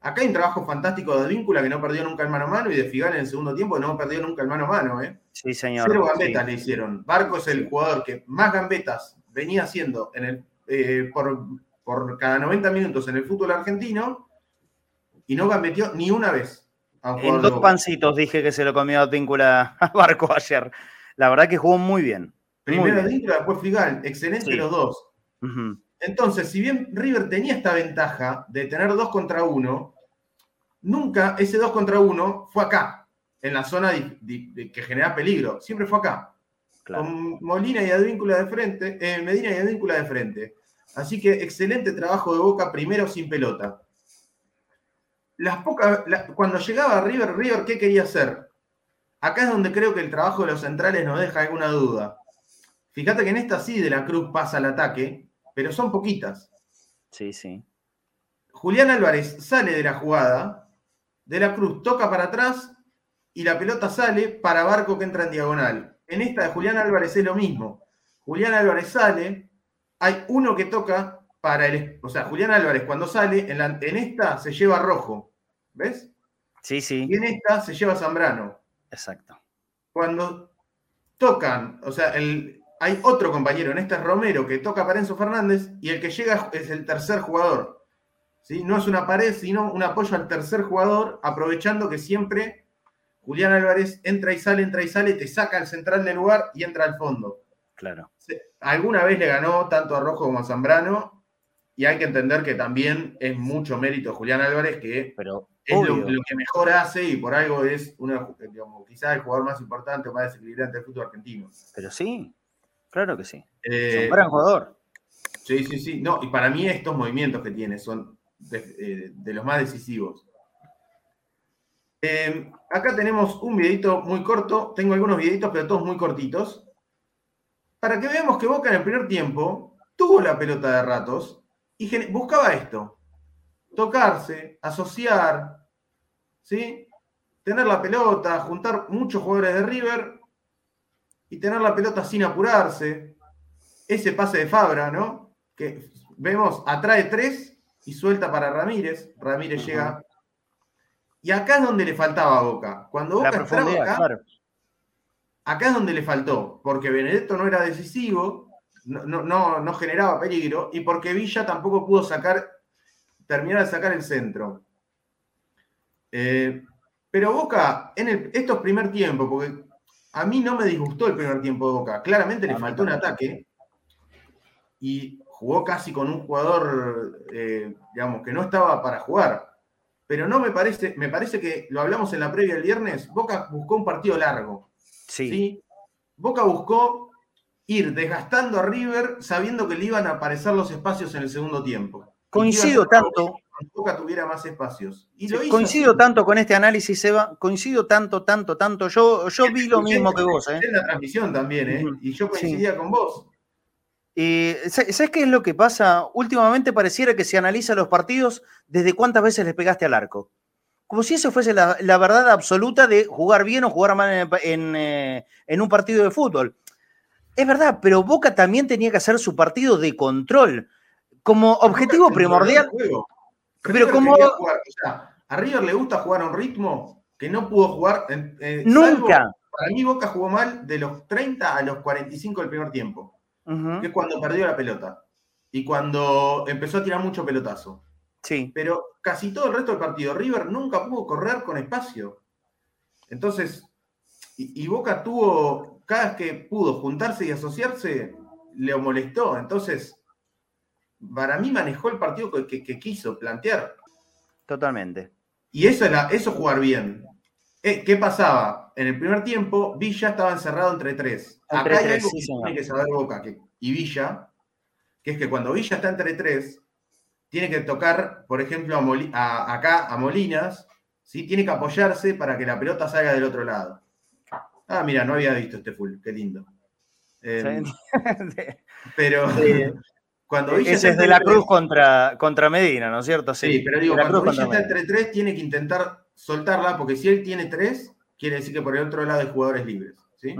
Acá hay un trabajo fantástico de Advíncula que no perdió nunca el mano a mano y de Figal en el segundo tiempo no perdió nunca el mano a mano. ¿eh? Sí, señor. Cero gambetas le hicieron. Barco es el jugador que más gambetas venía haciendo en el, eh, por, por cada 90 minutos en el fútbol argentino y no gambetió ni una vez. En dos pancitos dije que se lo comió Advíncula a Barco ayer. La verdad que jugó muy bien. Primero Advíncula, después Figal. Excelente los dos. Entonces, si bien River tenía esta ventaja de tener dos contra uno, nunca ese dos contra uno fue acá, en la zona que genera peligro. Siempre fue acá. Con Molina y Advíncula de frente, eh, Medina y Advíncula de frente. Así que excelente trabajo de Boca, primero sin pelota. Las pocas, cuando llegaba River, River, ¿qué quería hacer? Acá es donde creo que el trabajo de los centrales nos deja alguna duda. Fíjate que en esta sí de la Cruz pasa el ataque, pero son poquitas. Sí, sí. Julián Álvarez sale de la jugada, de la Cruz toca para atrás y la pelota sale para Barco que entra en diagonal. En esta de Julián Álvarez es lo mismo. Julián Álvarez sale, hay uno que toca para el. O sea, Julián Álvarez cuando sale, en, en esta se lleva rojo. ¿Ves? Sí, sí. Y en esta se lleva Zambrano. Exacto. Cuando tocan, o sea, el, hay otro compañero, en este es Romero, que toca para Enzo Fernández y el que llega es el tercer jugador. ¿sí? No es una pared, sino un apoyo al tercer jugador, aprovechando que siempre Julián Álvarez entra y sale, entra y sale, te saca el central del lugar y entra al fondo. Claro. Alguna vez le ganó tanto a Rojo como a Zambrano y hay que entender que también es mucho mérito Julián Álvarez, que Pero, es lo, que mejor hace y por algo es uno, quizás el jugador más importante o más desequilibrante del fútbol argentino. Pero sí, Claro que sí. es un eh, gran jugador. Sí, sí, sí. No, y para mí estos movimientos que tiene son de, eh, los más decisivos. Eh, acá tenemos un videito muy corto. Tengo algunos videitos, pero todos muy cortitos. Para que veamos que Boca en el primer tiempo tuvo la pelota de ratos y buscaba esto. Tocarse, asociar, ¿sí? Tener la pelota, juntar muchos jugadores de River y tener la pelota sin apurarse. Ese pase de Fabra, ¿no? Que vemos, atrae tres y suelta para Ramírez. Ramírez llega. Y acá es donde le faltaba a Boca. Cuando Boca entraba acá, acá es donde le faltó, porque Benedetto no era decisivo, no, no, no, generaba peligro, y porque Villa tampoco pudo sacar, terminar de sacar el centro. Eh, pero Boca, en estos primer tiempo, porque a mí no me disgustó el primer tiempo de Boca. Claramente le faltó un ataque y jugó casi con un jugador, eh, digamos, que no estaba para jugar. Pero no me parece, me parece que lo hablamos en la previa del viernes, Boca buscó un partido largo. Sí. Boca buscó ir desgastando a River sabiendo que le iban a aparecer los espacios en el segundo tiempo. Coincido tanto. Boca tuviera más espacios. coincido tanto con este análisis, Eva. Coincido tanto, tanto, tanto. Yo, yo vi lo mismo que vos. ¿eh? En la transmisión también, ¿eh? Y yo coincidía con vos. ¿Sabes qué es lo que pasa? Últimamente pareciera que se analiza los partidos desde cuántas veces les pegaste al arco. Como si eso fuese la, verdad absoluta de jugar bien o jugar mal en, eh, en un partido de fútbol. Es verdad, pero Boca también tenía que hacer su partido de control como objetivo primordial. Pero como. a River le gusta jugar a un ritmo que no pudo jugar. Eh, Nunca. para mí, Boca jugó mal de los 30 a los 45 del primer tiempo, que es cuando perdió la pelota y cuando empezó a tirar mucho pelotazo. Sí. Pero casi todo el resto del partido, River nunca pudo correr con espacio. Entonces, y Boca tuvo, cada vez que pudo juntarse y asociarse, le molestó. Entonces, para mí manejó el partido que, quiso plantear. Totalmente. Y eso era, eso jugar bien. Eh, ¿Qué pasaba? En el primer tiempo, Villa estaba encerrado entre tres. Acá hay algo que tiene que saber Boca y Villa, que es que cuando Villa está entre tres, tiene que tocar, por ejemplo, a acá a Molinas, ¿sí? tiene que apoyarse para que la pelota salga del otro lado. Ah, mira, no había visto este full, qué lindo. Em, pero, Cuando e-, Ese es de la Cruz contra, contra Medina, ¿no es cierto? Sí, pero digo, cuando Villa está entre tres, tiene que intentar soltarla, porque si él tiene tres, quiere decir que por el otro lado hay jugadores libres. ¿sí?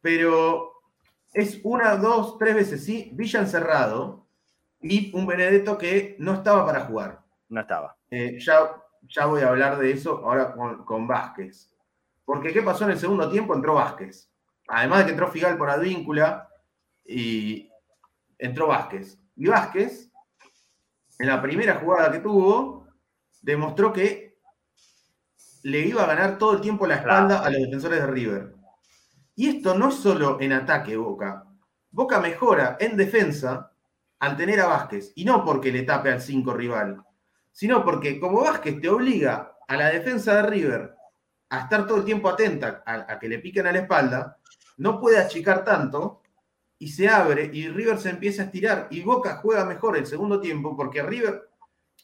Pero es una, dos, tres veces, sí, Villa encerrado y un Benedetto que no estaba para jugar. No estaba. Eh, ya, ya voy a hablar de eso ahora con, con Vázquez. Porque ¿qué pasó en el segundo tiempo? Entró Vázquez. Además de que entró Figal por Advíncula y, entró Vázquez. Y Vázquez, en la primera jugada que tuvo, demostró que le iba a ganar todo el tiempo la espalda a los defensores de River. Y esto no es solo en ataque, Boca. Boca mejora en defensa al tener a Vázquez. Y no porque le tape al 5 rival, sino porque como Vázquez te obliga a la defensa de River a estar todo el tiempo atenta a, que le piquen a la espalda, no puede achicar tanto y se abre y River se empieza a estirar y Boca juega mejor el segundo tiempo porque River,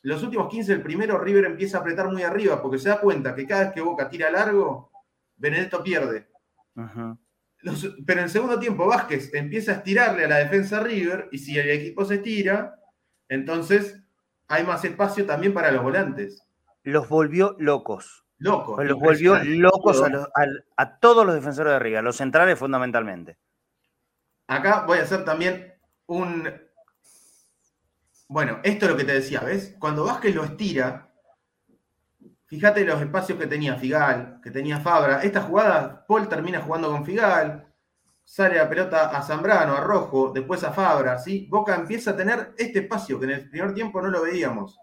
los últimos 15 del primero, River empieza a apretar muy arriba porque se da cuenta que cada vez que Boca tira largo, Benedetto pierde. pero en el segundo tiempo Vázquez empieza a estirarle a la defensa River y si el equipo se tira, entonces hay más espacio también para los volantes. Los volvió locos. Locos. Los volvió locos a, todos los defensores de River, los centrales fundamentalmente. Acá voy a hacer también un. Bueno, esto es lo que te decía, ¿ves? Cuando Vázquez lo estira, fíjate los espacios que tenía Figal, que tenía Fabra. Esta jugada, Paul termina jugando con Figal, sale la pelota a Zambrano, a Rojo, después a Fabra, ¿sí? Boca empieza a tener este espacio que en el primer tiempo no lo veíamos.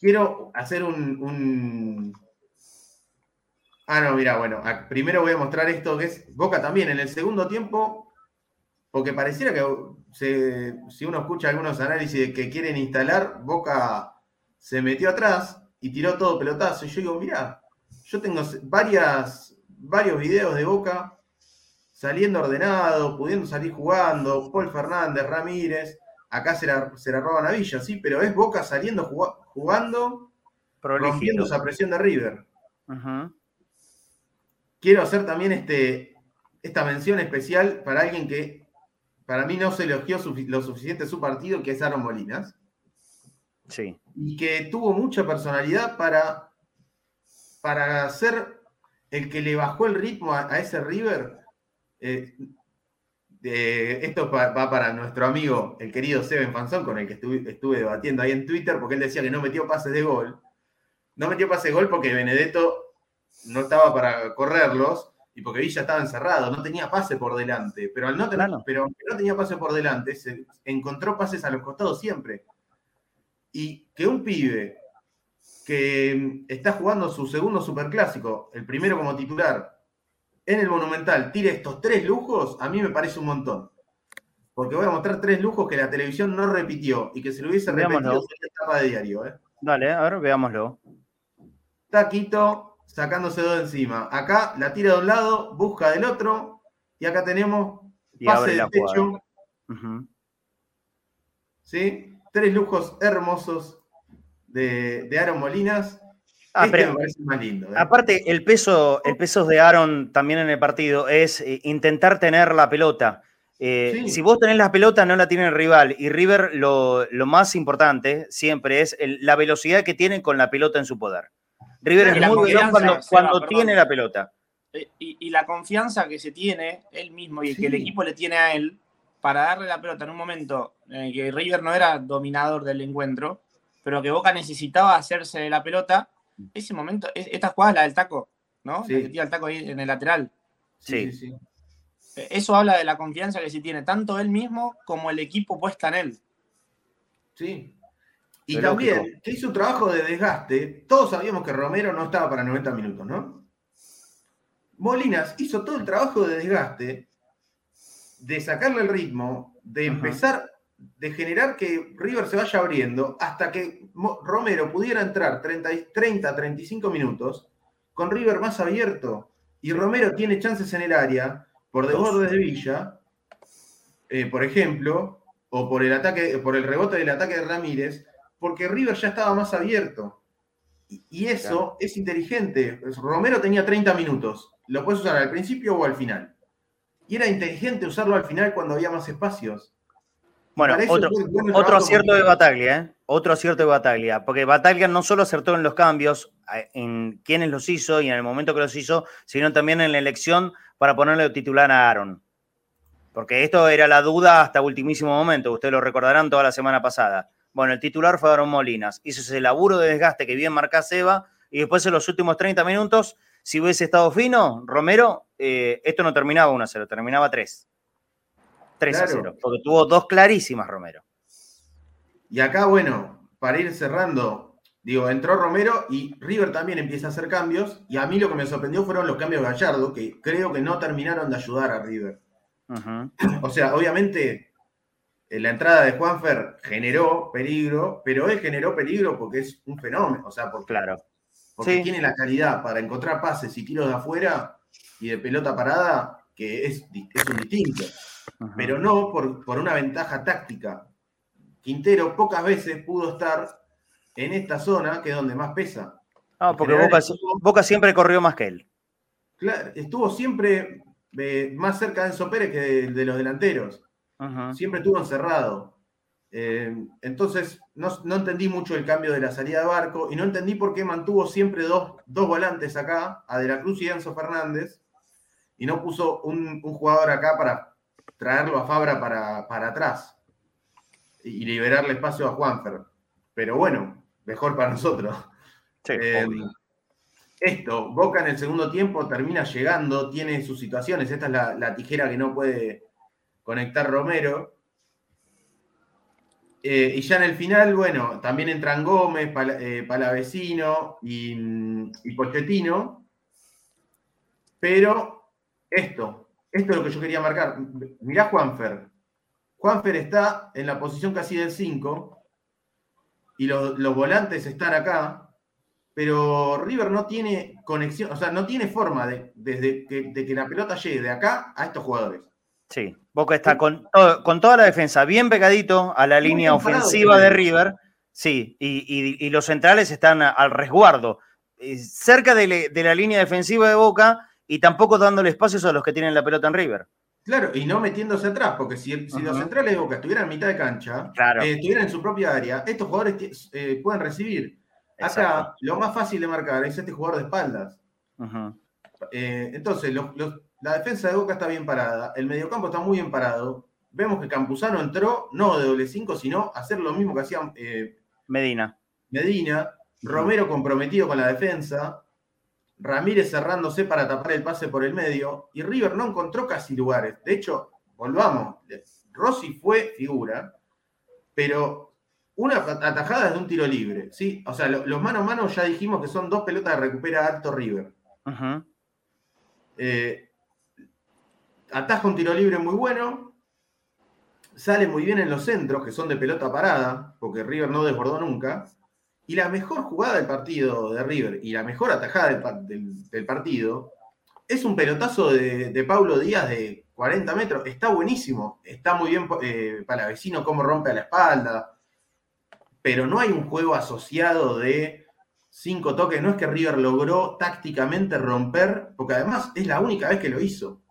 Quiero hacer un, Ah, no, mira, bueno, primero voy a mostrar esto que es Boca también en el segundo tiempo, porque pareciera que si uno escucha algunos análisis que quieren instalar, Boca se metió atrás y tiró todo pelotazo. Y yo digo, mira, yo tengo varias, varios videos de Boca saliendo ordenado, pudiendo salir jugando, Paul Fernández, Ramírez, acá se la, se la roban a Villa, sí, pero es Boca saliendo jugando, rompiendo esa presión de River. Quiero hacer también este, esta mención especial para alguien que para mí no se elogió lo suficiente su partido, que es Aaron Molinas. Sí. Y que tuvo mucha personalidad para, para ser el que le bajó el ritmo a, ese River. Eh, esto va, para nuestro amigo, el querido Seven Fanzón, con el que estuve, estuve, debatiendo ahí en Twitter, porque él decía que no metió pases de gol. No metió pases de gol porque Benedetto no estaba para correrlos y porque Villa estaba encerrado, no tenía pase por delante. Pero al no tener, pero aunque no tenía pase por delante, se encontró pases a los costados siempre. Y que un pibe que está jugando su segundo superclásico, el primero como titular, en el Monumental, tire estos tres lujos, a mí me parece un montón. Porque voy a mostrar tres lujos que la televisión no repitió y que se lo hubiese repetido en la etapa de diario. ¿eh? Dale, a ver, veámoslo. Taquito, sacándose dos encima. Acá la tira de un lado, busca del otro, y acá tenemos pase de techo. ¿Sí? Tres lujos hermosos de, de Aaron Molinas. Ah, este me parece más lindo. ¿eh? Aparte, el peso, el peso de Aaron también en el partido es eh, intentar tener la pelota. Eh, si vos tenés la pelota, no la tiene el rival. Y River lo, más importante siempre es la velocidad que tiene con la pelota en su poder. River es muy cuando, tiene la pelota. Eh, y, la confianza que se tiene él mismo y que el equipo le tiene a él para darle la pelota en un momento en el que River no era dominador del encuentro, pero que Boca necesitaba hacerse de la pelota, ese momento, esta jugada la del taco, ¿no? Sí. el taco ahí en el lateral. Sí. sí, eh, Eso habla de la confianza que se tiene tanto él mismo como el equipo puesta en él. Sí, y también, que hizo un trabajo de desgaste. Todos sabíamos que Romero no estaba para 90 minutos, ¿no? Molinas hizo todo el trabajo de desgaste, de sacarle el ritmo, de empezar, de generar que River se vaya abriendo, hasta que Romero pudiera entrar 30, 30 35 minutos con River más abierto. Y Romero tiene chances en el área, por desbordes de Villa, eh, por ejemplo, o por el ataque, por el rebote del ataque de Ramírez, porque River ya estaba más abierto. Y, eso es inteligente. Romero tenía 30 minutos. Lo puedes usar al principio o al final. Y era inteligente usarlo al final cuando había más espacios. Bueno, otro, acierto de Bataglia, ¿eh? Otro acierto de Bataglia. Porque Bataglia no solo acertó en los cambios, en quiénes los hizo y en el momento que los hizo, sino también en la elección para ponerle titular a Aaron. Porque esto era la duda hasta ultimísimo momento. Ustedes lo recordarán toda la semana pasada. Bueno, el titular fue Aaron Molinas. Hizo ese laburo de desgaste que bien marca Seba y después en los últimos 30 minutos, si hubiese estado fino, Romero, eh, esto no terminaba 1 a 0, terminaba 3. 3 a 0, porque tuvo dos clarísimas Romero. Y acá, bueno, para ir cerrando, Digo, entró Romero y River también empieza a hacer cambios. Y a mí lo que me sorprendió fueron los cambios de Gallardo, que creo que no terminaron de ayudar a River. O sea, obviamente eh, la entrada de Juanfer generó peligro, pero él generó peligro porque es un fenómeno. O sea, porque, claro. porque tiene la calidad para encontrar pases y tiros de afuera y de pelota parada, que es, es un distinto. Pero no por, por una ventaja táctica. Quintero pocas veces pudo estar en esta zona, que es donde más pesa. Ah, porque Boca, siempre corrió más que él. Claro, estuvo siempre eh, más cerca de Enzo Pérez que de, los delanteros. Siempre estuvo encerrado. Eh, entonces, no, entendí mucho el cambio de la salida de barco y no entendí por qué mantuvo siempre dos, volantes acá, a De la Cruz y Enzo Fernández, y no puso un, jugador acá para traerlo a Fabra para, para atrás y liberarle espacio a Juanfer. Pero bueno, mejor para nosotros. Eh, esto, Boca en el segundo tiempo termina llegando, tiene sus situaciones. Esta es la, tijera que no puede conectar Romero. Eh, y ya en el final, bueno, también entran Gómez, eh, Palavecino y, y Pochettino. Pero esto, esto es lo que yo quería marcar. Mirá Juanfer. Juanfer está en la posición casi del 5 y los, volantes están acá, pero River no tiene conexión, o sea, no tiene forma de, desde que, de que la pelota llegue de acá a estos jugadores. Sí, Boca está con, con toda la defensa bien pegadito a la línea ofensiva de River, sí, y, los centrales están al resguardo, eh, cerca de, de la línea defensiva de Boca y tampoco dándole espacios a los que tienen la pelota en River. Claro, y no metiéndose atrás, porque si, los centrales de Boca estuvieran en mitad de cancha, eh, estuvieran en su propia área, estos jugadores eh, pueden recibir. Acá, lo más fácil de marcar es este jugador de espaldas. Eh, entonces, la defensa de Boca está bien parada, el mediocampo está muy bien parado. Vemos que Campuzano entró, no de doble 5, sino hacer lo mismo que hacía Medina. Medina, Romero comprometido con la defensa. Ramírez cerrándose para tapar el pase por el medio y River no encontró casi lugares. De hecho, volvamos, Rossi fue figura, pero una atajada de un tiro libre, ¿sí? O sea, los mano a mano ya dijimos que son dos pelotas de recupera alto River. Eh, ataja un tiro libre muy bueno, sale muy bien en los centros, que son de pelota parada, porque River no desbordó nunca. Y la mejor jugada del partido de River y la mejor atajada del, partido es un pelotazo de, de, Pablo Díaz de 40 metros. Está buenísimo. Está muy bien eh, para vecino cómo rompe a la espalda. Pero no hay un juego asociado de cinco toques. No es que River logró tácticamente romper, porque además es la única vez que lo hizo.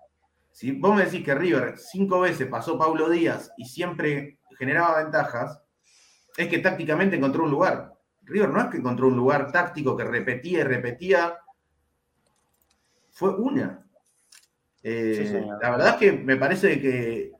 Si vos me decís que River cinco veces pasó Pablo Díaz y siempre generaba ventajas, es que tácticamente encontró un lugar. River no es que encontró un lugar táctico que repetía y repetía. Fue una. Eh, la verdad es que me parece que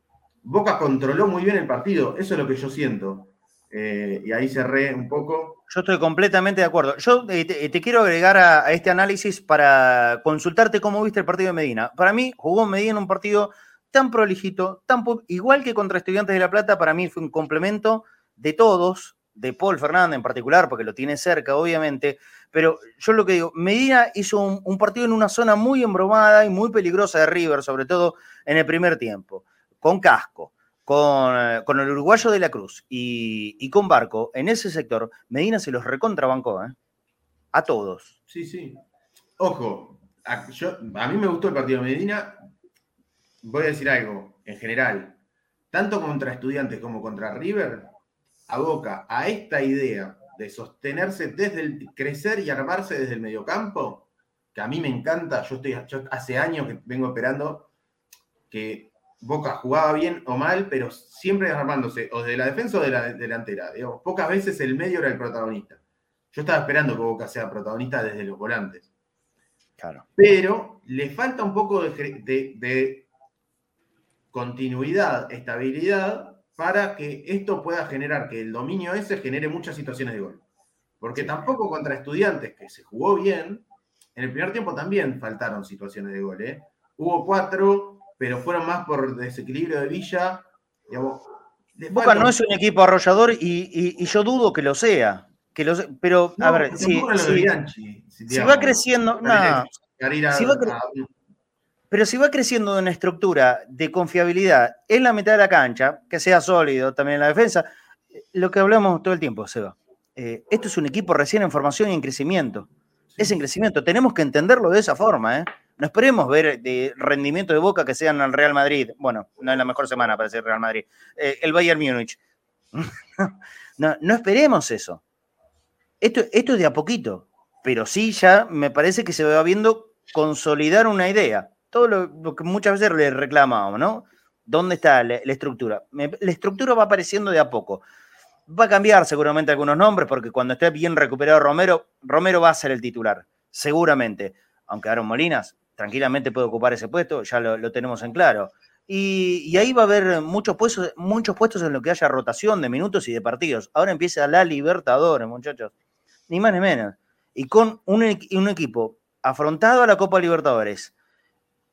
Boca controló muy bien el partido. Eso es lo que yo siento. Eh, y ahí cerré un poco. Yo estoy completamente de acuerdo. Yo eh, te, quiero agregar a, este análisis para consultarte cómo viste el partido de Medina. Para mí, jugó Medina en un partido tan prolijito, tan igual que contra Estudiantes de La Plata, para mí fue un complemento de todos, de Paul Fernández en particular, porque lo tiene cerca, obviamente, pero yo lo que digo, Medina hizo un, partido en una zona muy embromada y muy peligrosa de River, sobre todo en el primer tiempo, con Casco, con, eh, el uruguayo de la Cruz y, con Barco, en ese sector, Medina se los recontrabancó, ¿eh? A todos. Sí, sí. Ojo, a, a mí me gustó el partido de Medina. Voy a decir algo, en general, tanto contra estudiantes como contra River, aboca a esta idea de sostenerse desde el crecer y armarse desde el mediocampo, que a mí me encanta, yo estoy hace años que vengo esperando que Boca jugaba bien o mal, pero siempre armándose o de la defensa o de la delantera. pocas veces el medio era el protagonista. Yo estaba esperando que Boca sea protagonista desde los volantes. Claro. Pero le falta un poco de continuidad, estabilidad para que esto pueda generar que el dominio ese genere muchas situaciones de gol. Porque tampoco contra estudiantes, que se jugó bien, en el primer tiempo también faltaron situaciones de gol. ¿eh? Hubo cuatro, pero fueron más por desequilibrio de Villa. Boca no es un equipo arrollador y, yo dudo que lo sea. Que pero, a ver, si, si, va creciendo, no, pero si va creciendo una estructura de confiabilidad en la mitad de la cancha, que sea sólido también en la defensa, lo que hablamos todo el tiempo, Seba. Eh, esto es un equipo recién en formación y en crecimiento. Es en crecimiento. Tenemos que entenderlo de esa forma. ¿eh? No esperemos ver de rendimiento de Boca que sean el Real Madrid. Bueno, no es la mejor semana para ser Real Madrid. Eh, el Bayern Múnich. no, no, esperemos eso. Esto, esto es de a poquito. Pero sí ya me parece que se va viendo consolidar una idea todo lo, que muchas veces le reclamamos, ¿no? ¿Dónde está la, estructura? la estructura va apareciendo de a poco. Va a cambiar seguramente algunos nombres, porque cuando esté bien recuperado Romero, Romero va a ser el titular, seguramente. Aunque Aaron Molinas tranquilamente puede ocupar ese puesto, ya lo, tenemos en claro. Y, ahí va a haber muchos puestos, muchos puestos en lo que haya rotación de minutos y de partidos. Ahora empieza la Libertadores, muchachos. Ni más ni menos. Y con un, un equipo afrontado a la Copa Libertadores,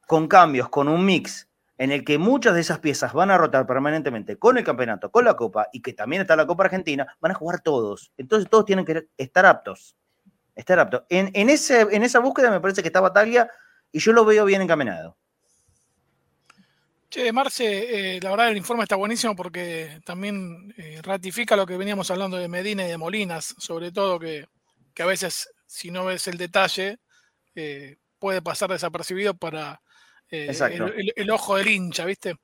con cambios, con un mix en el que muchas de esas piezas van a rotar permanentemente con el campeonato, con la Copa y que también está la Copa Argentina, van a jugar todos. Entonces todos tienen que estar aptos. Estar aptos. En, ese, en esa búsqueda me parece que está Bataglia y yo lo veo bien encaminado. Che, Marce, eh, la verdad el informe está buenísimo porque también eh, ratifica lo que veníamos hablando de Medina y de Molinas, sobre todo que, a veces si no ves el detalle eh, puede pasar desapercibido para, eh, el, ojo del hincha, ¿viste?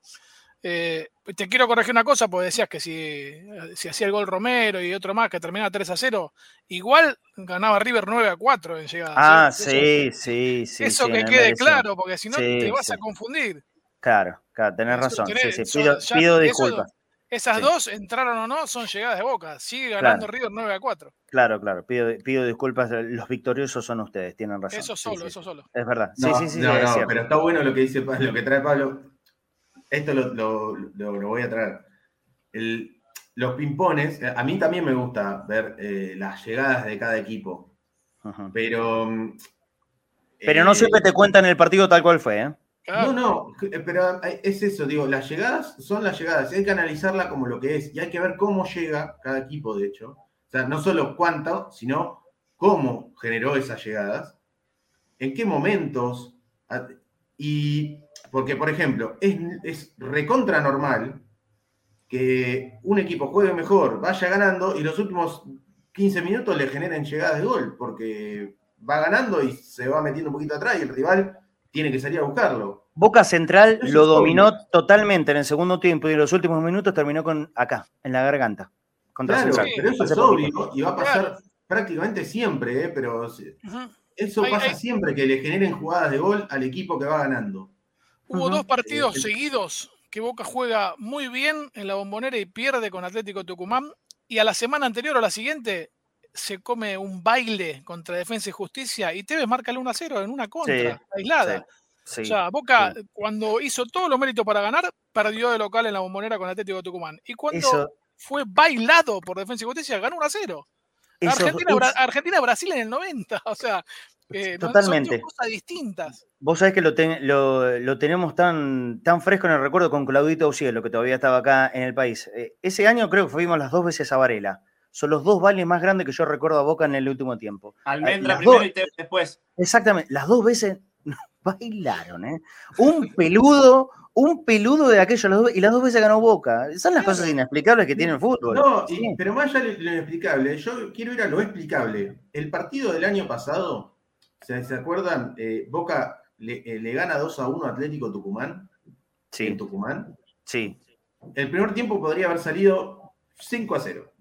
Eh, te quiero corregir una cosa, porque decías que si, si hacía el gol Romero y otro más que terminaba 3 a 0, igual ganaba River 9 a 4 en llegada. Ah, sí, sí, sí. Eso que quede claro, porque si no te vas a confundir. Claro, claro, tenés razón. pido, disculpas. Esas dos, entraron o no, son llegadas de boca. Sigue ganando River 9 a 4. Claro, claro. Pido, pido, disculpas. Los victoriosos son ustedes, tienen razón. Eso solo, eso solo. Es verdad. sí, sí, sí. No, no, pero está bueno lo que dice lo que trae Pablo. Esto lo, lo, voy a traer. los pimpones, eh, a mí también me gusta ver eh, las llegadas de cada equipo. Pero. Pero no eh, siempre te cuentan el partido tal cual fue, ¿eh? No, no, eh, pero es eso, digo, las llegadas son las llegadas, hay que analizarla como lo que es y hay que ver cómo llega cada equipo, de hecho. O sea, no solo cuánto, sino cómo generó esas llegadas, en qué momentos. Y porque, por ejemplo, es, es recontra normal que un equipo juegue mejor, vaya ganando y los últimos 15 minutos le generen llegadas de gol, porque va ganando y se va metiendo un poquito atrás y el rival tiene que salir a buscarlo. Boca Central lo dominó totalmente en el segundo tiempo y en los últimos minutos terminó con acá, en la garganta. claro, pero eso es obvio y va a pasar prácticamente siempre, ¿eh? pero eso pasa siempre, que le generen jugadas de gol al equipo que va ganando. Hubo dos partidos seguidos que Boca juega muy bien en la bombonera y pierde con Atlético Tucumán. Y a la semana anterior o la siguiente se come un baile contra Defensa y Justicia y Tevez marca el 1 a 0 en una contra, aislada. o sea, Boca, cuando hizo todo lo mérito para ganar, perdió de local en la bombonera con Atlético de Tucumán. Y cuando fue bailado por Defensa y Justicia, ganó 1 a 0. Argentina-Brasil en el 90. O sea, eh, Totalmente. son cosas distintas. Vos sabés que lo, lo, tenemos tan, tan fresco en el recuerdo con Claudito Ucielo, que todavía estaba acá en el país. Eh, ese año creo que fuimos las dos veces a Varela son los dos bailes más grandes que yo recuerdo a Boca en el último tiempo. Almendra primero y después. Exactamente, las dos veces bailaron, ¿eh? Un peludo, un peludo de aquello, y las dos veces ganó Boca. Son las cosas inexplicables que tiene el fútbol. No, pero más allá de lo inexplicable, yo quiero ir a lo explicable. El partido del año pasado, ¿se, acuerdan? Eh, Boca eh, le, gana 2 a 1 a Atlético Tucumán. Sí. En Tucumán. Sí. El primer tiempo podría haber salido 5 a 0.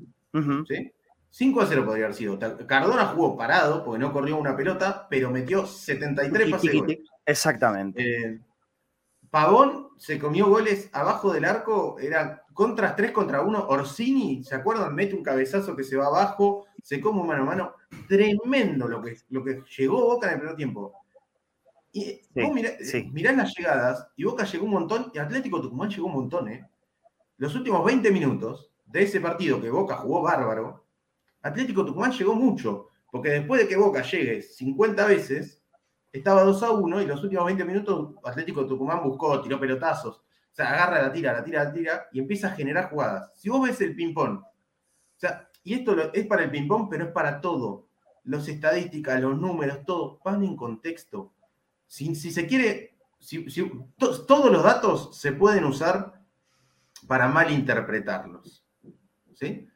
5 a 0 podría haber sido. Cardona jugó parado porque no corrió una pelota, pero metió 73 pases. Exactamente. Eh, Pavón se comió goles abajo del arco, eran contras 3 contra 1. Orsini, ¿se acuerdan? Mete un cabezazo que se va abajo, se come mano a mano. Tremendo lo que, lo que llegó Boca en el primer tiempo. Y vos mirás las llegadas, y Boca llegó un montón, y Atlético Tucumán llegó un montón, ¿eh? Los últimos 20 minutos, de ese partido que Boca jugó bárbaro, Atlético Tucumán llegó mucho, porque después de que Boca llegue 50 veces, estaba 2 a 1 y los últimos 20 minutos Atlético Tucumán buscó, tiró pelotazos, o sea, agarra la tira, la tira, la tira y empieza a generar jugadas. Si vos ves el ping-pong, o sea, Y esto es para el ping-pong, pero es para todo. Las estadísticas, los números, todo, van en contexto. Si, se quiere, si, todos los datos se pueden usar para malinterpretarlos. ¿Sí?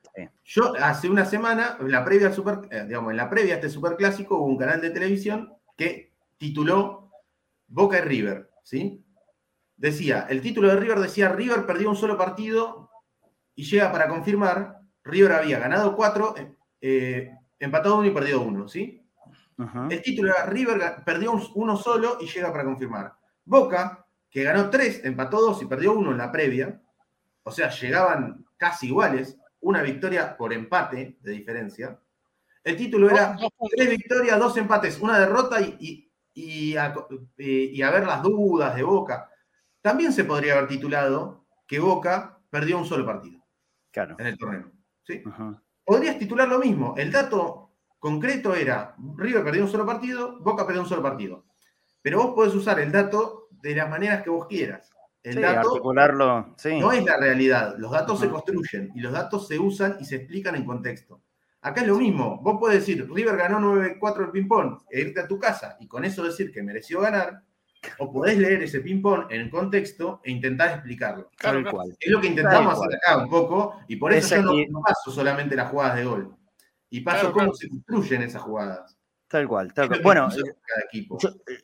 Yo hace una semana, en la previa super, eh, digamos, en la previa a este superclásico, hubo un canal de televisión que tituló Boca y River, ¿sí? Decía, el título de River decía, River perdió un solo partido y llega para confirmar, River había ganado cuatro, eh, empatado uno y perdido uno, ¿sí? El título era River perdió uno solo y llega para confirmar. Boca, que ganó tres, empató dos y perdió uno en la previa, o sea, llegaban casi iguales, una victoria por empate de diferencia. El título era tres victorias, dos empates, una derrota y, y, a, ver las dudas de Boca. También se podría haber titulado que Boca perdió un solo partido claro. en el torneo. ¿sí? Podrías titular lo mismo. El dato concreto era River perdió un solo partido, Boca perdió un solo partido. Pero vos podés usar el dato de las maneras que vos quieras. El dato articularlo, no es la realidad. Los datos se construyen y los datos se usan y se explican en contexto. Acá es lo mismo. Vos podés decir, River ganó 9-4 el ping-pong e irte a tu casa y con eso decir que mereció ganar. O podés leer ese ping-pong en contexto e intentar explicarlo. Tal cual. Es lo que intentamos hacer acá un poco y por eso yo no, paso solamente las jugadas de gol. Y paso cómo se construyen esas jugadas. Tal cual, tal cual. Bueno,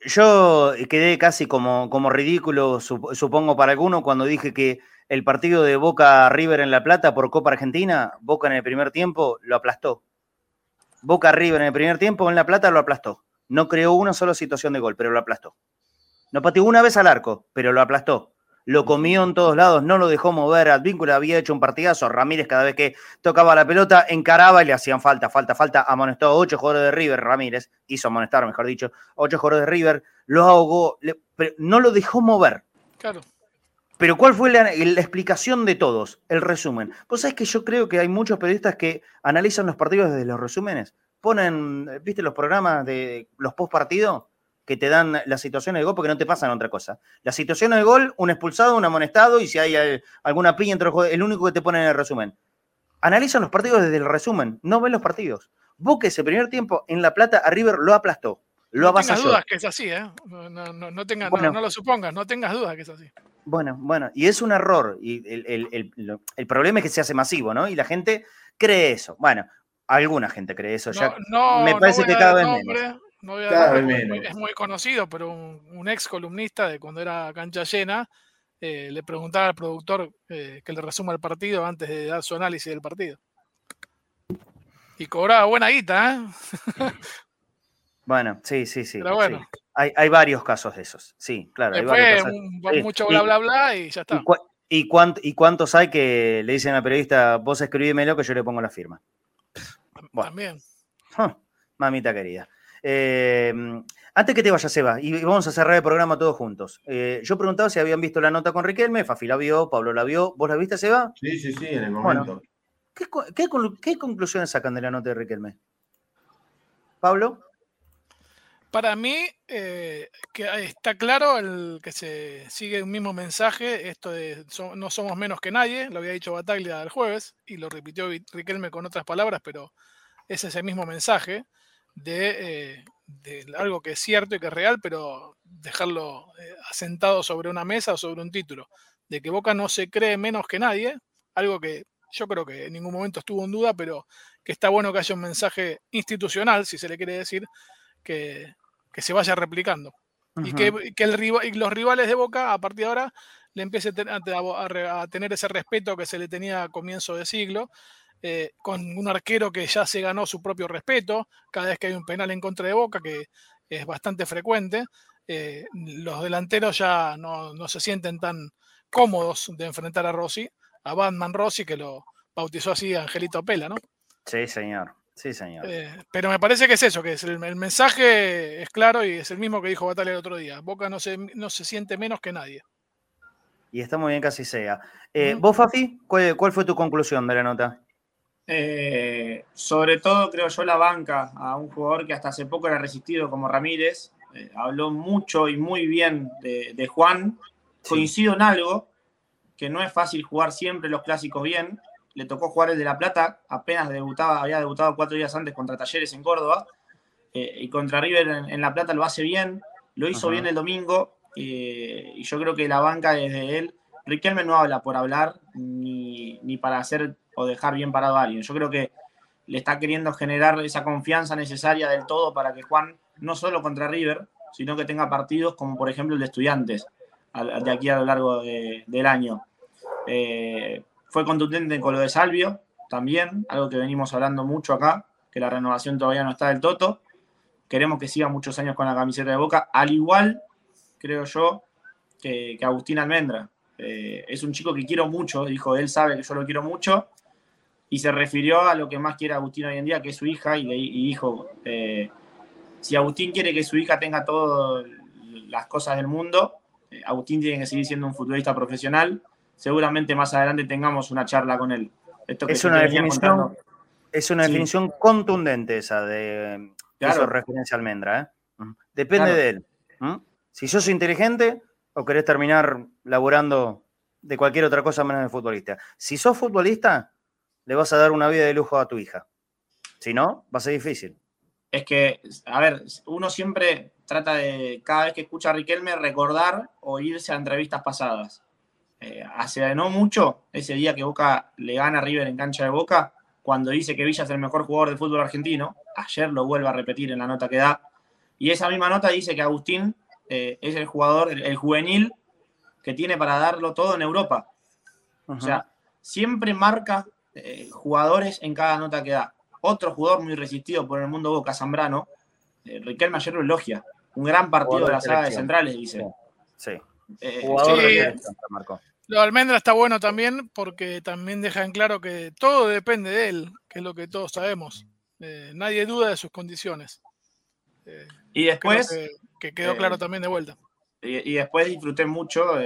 yo, quedé casi como, como ridículo, supongo, para alguno, cuando dije que el partido de Boca River en La Plata por Copa Argentina, Boca en el primer tiempo lo aplastó. Boca River en el primer tiempo en La Plata lo aplastó. No creó una sola situación de gol, pero lo aplastó. No pateó una vez al arco, pero lo aplastó lo comió en todos lados, no lo dejó mover, Advíncula había hecho un partidazo, Ramírez cada vez que tocaba la pelota encaraba y le hacían falta, falta, falta, amonestó a ocho jugadores de River, Ramírez, hizo amonestar, mejor dicho, ocho jugadores de River, lo ahogó, pero no lo dejó mover. Claro. Pero ¿cuál fue la, explicación de todos? El resumen. Vos sabés que yo creo que hay muchos periodistas que analizan los partidos desde los resúmenes, ponen, viste, los programas de los post partidos que te dan las situaciones de gol porque no te pasan otra cosa. Las situaciones de gol, un expulsado, un amonestado y si hay alguna piña entre los el único que te ponen en el resumen. Analizan los partidos desde el resumen, no ven los partidos. Boca ese primer tiempo en La Plata a River lo aplastó, lo no tengas dudas que es así, ¿eh? No, no, no, no, lo supongas, no tengas dudas que es así. Bueno, bueno, y es un error. Y el, el, el, problema es que se hace masivo, ¿no? Y la gente cree eso. Bueno, alguna gente cree eso. Ya me parece que cada vez menos no voy a es muy conocido, pero un, ex columnista de cuando era cancha llena eh, le preguntaba al productor eh, que le resuma el partido antes de dar su análisis del partido. Y cobraba buena guita, ¿eh? Bueno, sí, sí, sí. Pero bueno. Hay, hay, varios casos de esos, sí, claro. Después, mucho bla, bla, bla y ya está. ¿Y, ¿Y, cuántos hay que le dicen al periodista, vos escribímelo que yo le pongo la firma? También. mamita querida. Eh, antes que te vayas, Seba, y vamos a cerrar el programa todos juntos. Eh, yo preguntaba si habían visto la nota con Riquelme, Fafi la vio, Pablo la vio. ¿Vos la viste, Seba? Sí, sí, sí, en el momento. ¿qué, conclusiones sacan de la nota de Riquelme? ¿Pablo? Para mí, eh, que está claro el que se sigue un mismo mensaje, esto de no somos menos que nadie, lo había dicho Bataglia el jueves y lo repitió Riquelme con otras palabras, pero es ese mismo mensaje. Eh, de, algo que es cierto y que es real, pero dejarlo eh, asentado sobre una mesa o sobre un título, de que Boca no se cree menos que nadie, algo que yo creo que en ningún momento estuvo en duda, pero que está bueno que haya un mensaje institucional, si se le quiere decir, que, se vaya replicando. Y que, el, y los rivales de Boca, a partir de ahora, le empiece a, a, tener ese respeto que se le tenía a comienzo de siglo, eh, con un arquero que ya se ganó su propio respeto cada vez que hay un penal en contra de Boca, que es bastante frecuente. Eh, los delanteros ya no, se sienten tan cómodos de enfrentar a Rossi, a Batman Rossi, que lo bautizó así Angelito Pela, ¿no? Sí, señor. Sí, señor. Eh, pero me parece que es eso, que es el, mensaje es claro y es el mismo que dijo Batalla el otro día. Boca no se, no se siente menos que nadie. Y está muy bien que así sea. ¿Vos, Fafi, cuál, fue tu conclusión de la nota? Eh, sobre todo, creo yo, la banca a un jugador que hasta hace poco era resistido como Ramírez. Eh, habló mucho y muy bien de, Juan. Coincido en algo, que no es fácil jugar siempre los clásicos bien. le tocó jugar el de La Plata, apenas debutaba, había debutado cuatro días antes contra Talleres en Córdoba, eh, y contra River en, La Plata lo hace bien, lo hizo bien el domingo, y yo creo que la banca desde él, Riquelme no habla por hablar, ni, ni para hacer o dejar bien parado a alguien. Yo creo que le está queriendo generar esa confianza necesaria del todo para que Juan, no solo contra River, sino que tenga partidos como por ejemplo el de estudiantes, de aquí a lo largo del año. Eh, fue contundente con lo de Salvio, también, algo que venimos hablando mucho acá, que la renovación todavía no está del toto. Queremos que siga muchos años con la camiseta de Boca, al igual, creo yo, que, Agustín Almendra. Eh, es un chico que quiero mucho, dijo, él sabe que yo lo quiero mucho, y se refirió a lo que más quiere Agustín hoy en día, que es su hija, y, dijo, eh, si Agustín quiere que su hija tenga todas las cosas del mundo, eh, Agustín tiene que seguir siendo un futbolista profesional. Seguramente más adelante tengamos una charla con él. es, una definición, es una definición contundente esa de claro. referencia a Almendra. ¿eh? Depende de él. Si sos inteligente o querés terminar laborando de cualquier otra cosa menos de futbolista. Si sos futbolista, le vas a dar una vida de lujo a tu hija. Si no, va a ser difícil. Es que, a ver, uno siempre trata de, cada vez que escucha a Riquelme, recordar o irse a entrevistas pasadas. Eh, hace no mucho, ese día que Boca le gana a River en cancha de Boca, cuando dice que Villa es el mejor jugador del fútbol argentino, ayer lo vuelve a repetir en la nota que da, y esa misma nota dice que Agustín eh, es el jugador, el, juvenil que tiene para darlo todo en Europa. O sea, siempre marca eh, jugadores en cada nota que da. Otro jugador muy resistido por el mundo Boca, Zambrano, eh, Riquelme ayer lo elogia. Un gran partido de la saga de centrales, dice. Sí. Eh, jugador de Lo de Almendra está bueno también porque también deja en claro que todo depende de él, que es lo que todos sabemos. nadie duda de sus condiciones. y después. Que, quedó claro también de vuelta. Y, después disfruté mucho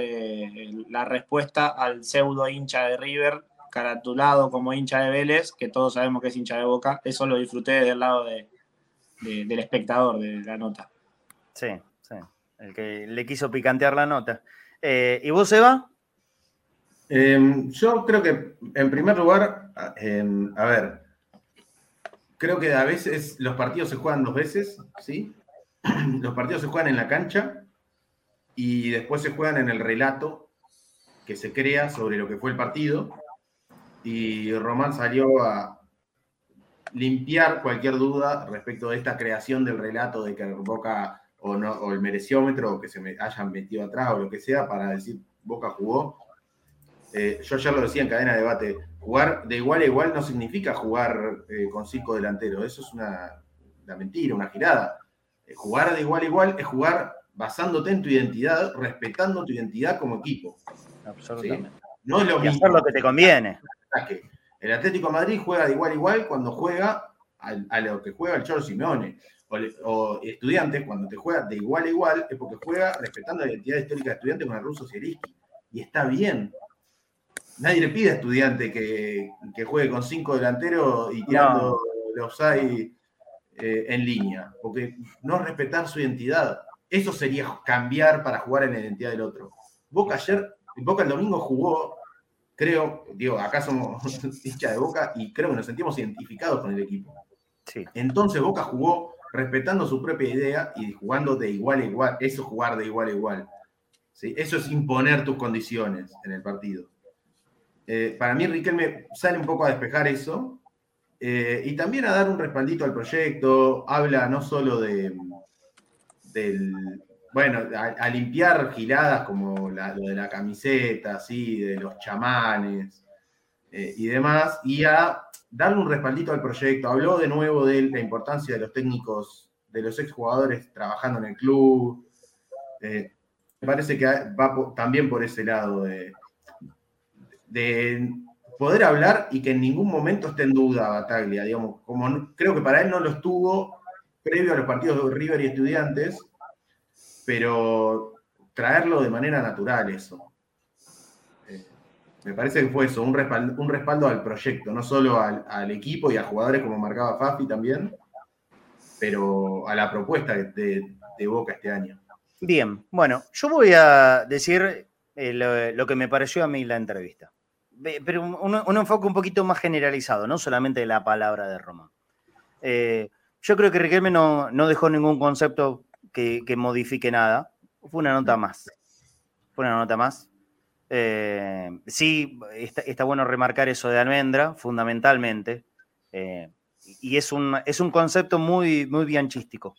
la respuesta al pseudo hincha de River caratulado como hincha de Vélez, que todos sabemos que es hincha de Boca, eso lo disfruté del lado del espectador de la nota. Sí, sí, el que le quiso picantear la nota. Eh, ¿Y vos, Eva? Em, yo creo que, en primer lugar, em, a ver, creo que a veces los partidos se juegan dos veces, ¿sí? Los partidos se juegan en la cancha y después se juegan en el relato que se crea sobre lo que fue el partido y Román salió a limpiar cualquier duda respecto de esta creación del relato de que Boca o, no, o el mereciómetro o que se me hayan metido atrás o lo que sea para decir Boca jugó. Eh, yo ya lo decía en cadena de debate, jugar de igual a igual no significa jugar eh, con cinco delanteros, eso es una, mentira, una girada. Eh, jugar de igual a igual es jugar basándote en tu identidad, respetando tu identidad como equipo. Absolutamente. No es lo y hacer lo que te conviene. El Atlético Madrid juega de igual a igual cuando juega a, lo que juega el Cholo Simeone. O, estudiantes, cuando te juega de igual a igual, es porque juega respetando la identidad histórica de estudiantes con el ruso Sierski. Y está bien. Nadie le pide a estudiante que, juegue con cinco delanteros y tirando los hay eh, en línea. Porque no respetar su identidad. Eso sería cambiar para jugar en la identidad del otro. Boca ayer, Boca el domingo jugó creo, digo, acá somos hincha de Boca y creo que nos sentimos identificados con el equipo. Sí. Entonces Boca jugó respetando su propia idea y jugando de igual a igual. Eso es jugar de igual a igual. ¿sí? Eso es imponer tus condiciones en el partido. Eh, para mí Riquelme sale un poco a despejar eso eh, y también a dar un respaldito al proyecto. Habla no solo de, del, bueno, a, limpiar giradas como lo de la camiseta, así, de los chamanes eh, y demás, y a darle un respaldito al proyecto. Habló de nuevo de la importancia de los técnicos, de los exjugadores trabajando en el club. Eh, me parece que va también por ese lado de, de poder hablar y que en ningún momento esté en duda Bataglia, digamos, como creo que para él no lo estuvo previo a los partidos de River y Estudiantes, pero traerlo de manera natural eso. Eh, me parece que fue eso, un respaldo, un respaldo al proyecto, no solo al, equipo y a jugadores como marcaba Fafi también, pero a la propuesta de, Boca este año. Bien, bueno, yo voy a decir eh, lo, que me pareció a mí la entrevista. pero un, enfoque un poquito más generalizado, no solamente de la palabra de Roma. Eh, yo creo que Riquelme no, no dejó ningún concepto que, modifique nada. Fue una nota más. Fue una nota más. Eh, sí, está, bueno remarcar eso de almendra, fundamentalmente. Eh, y es un, es un concepto muy, muy bianchístico.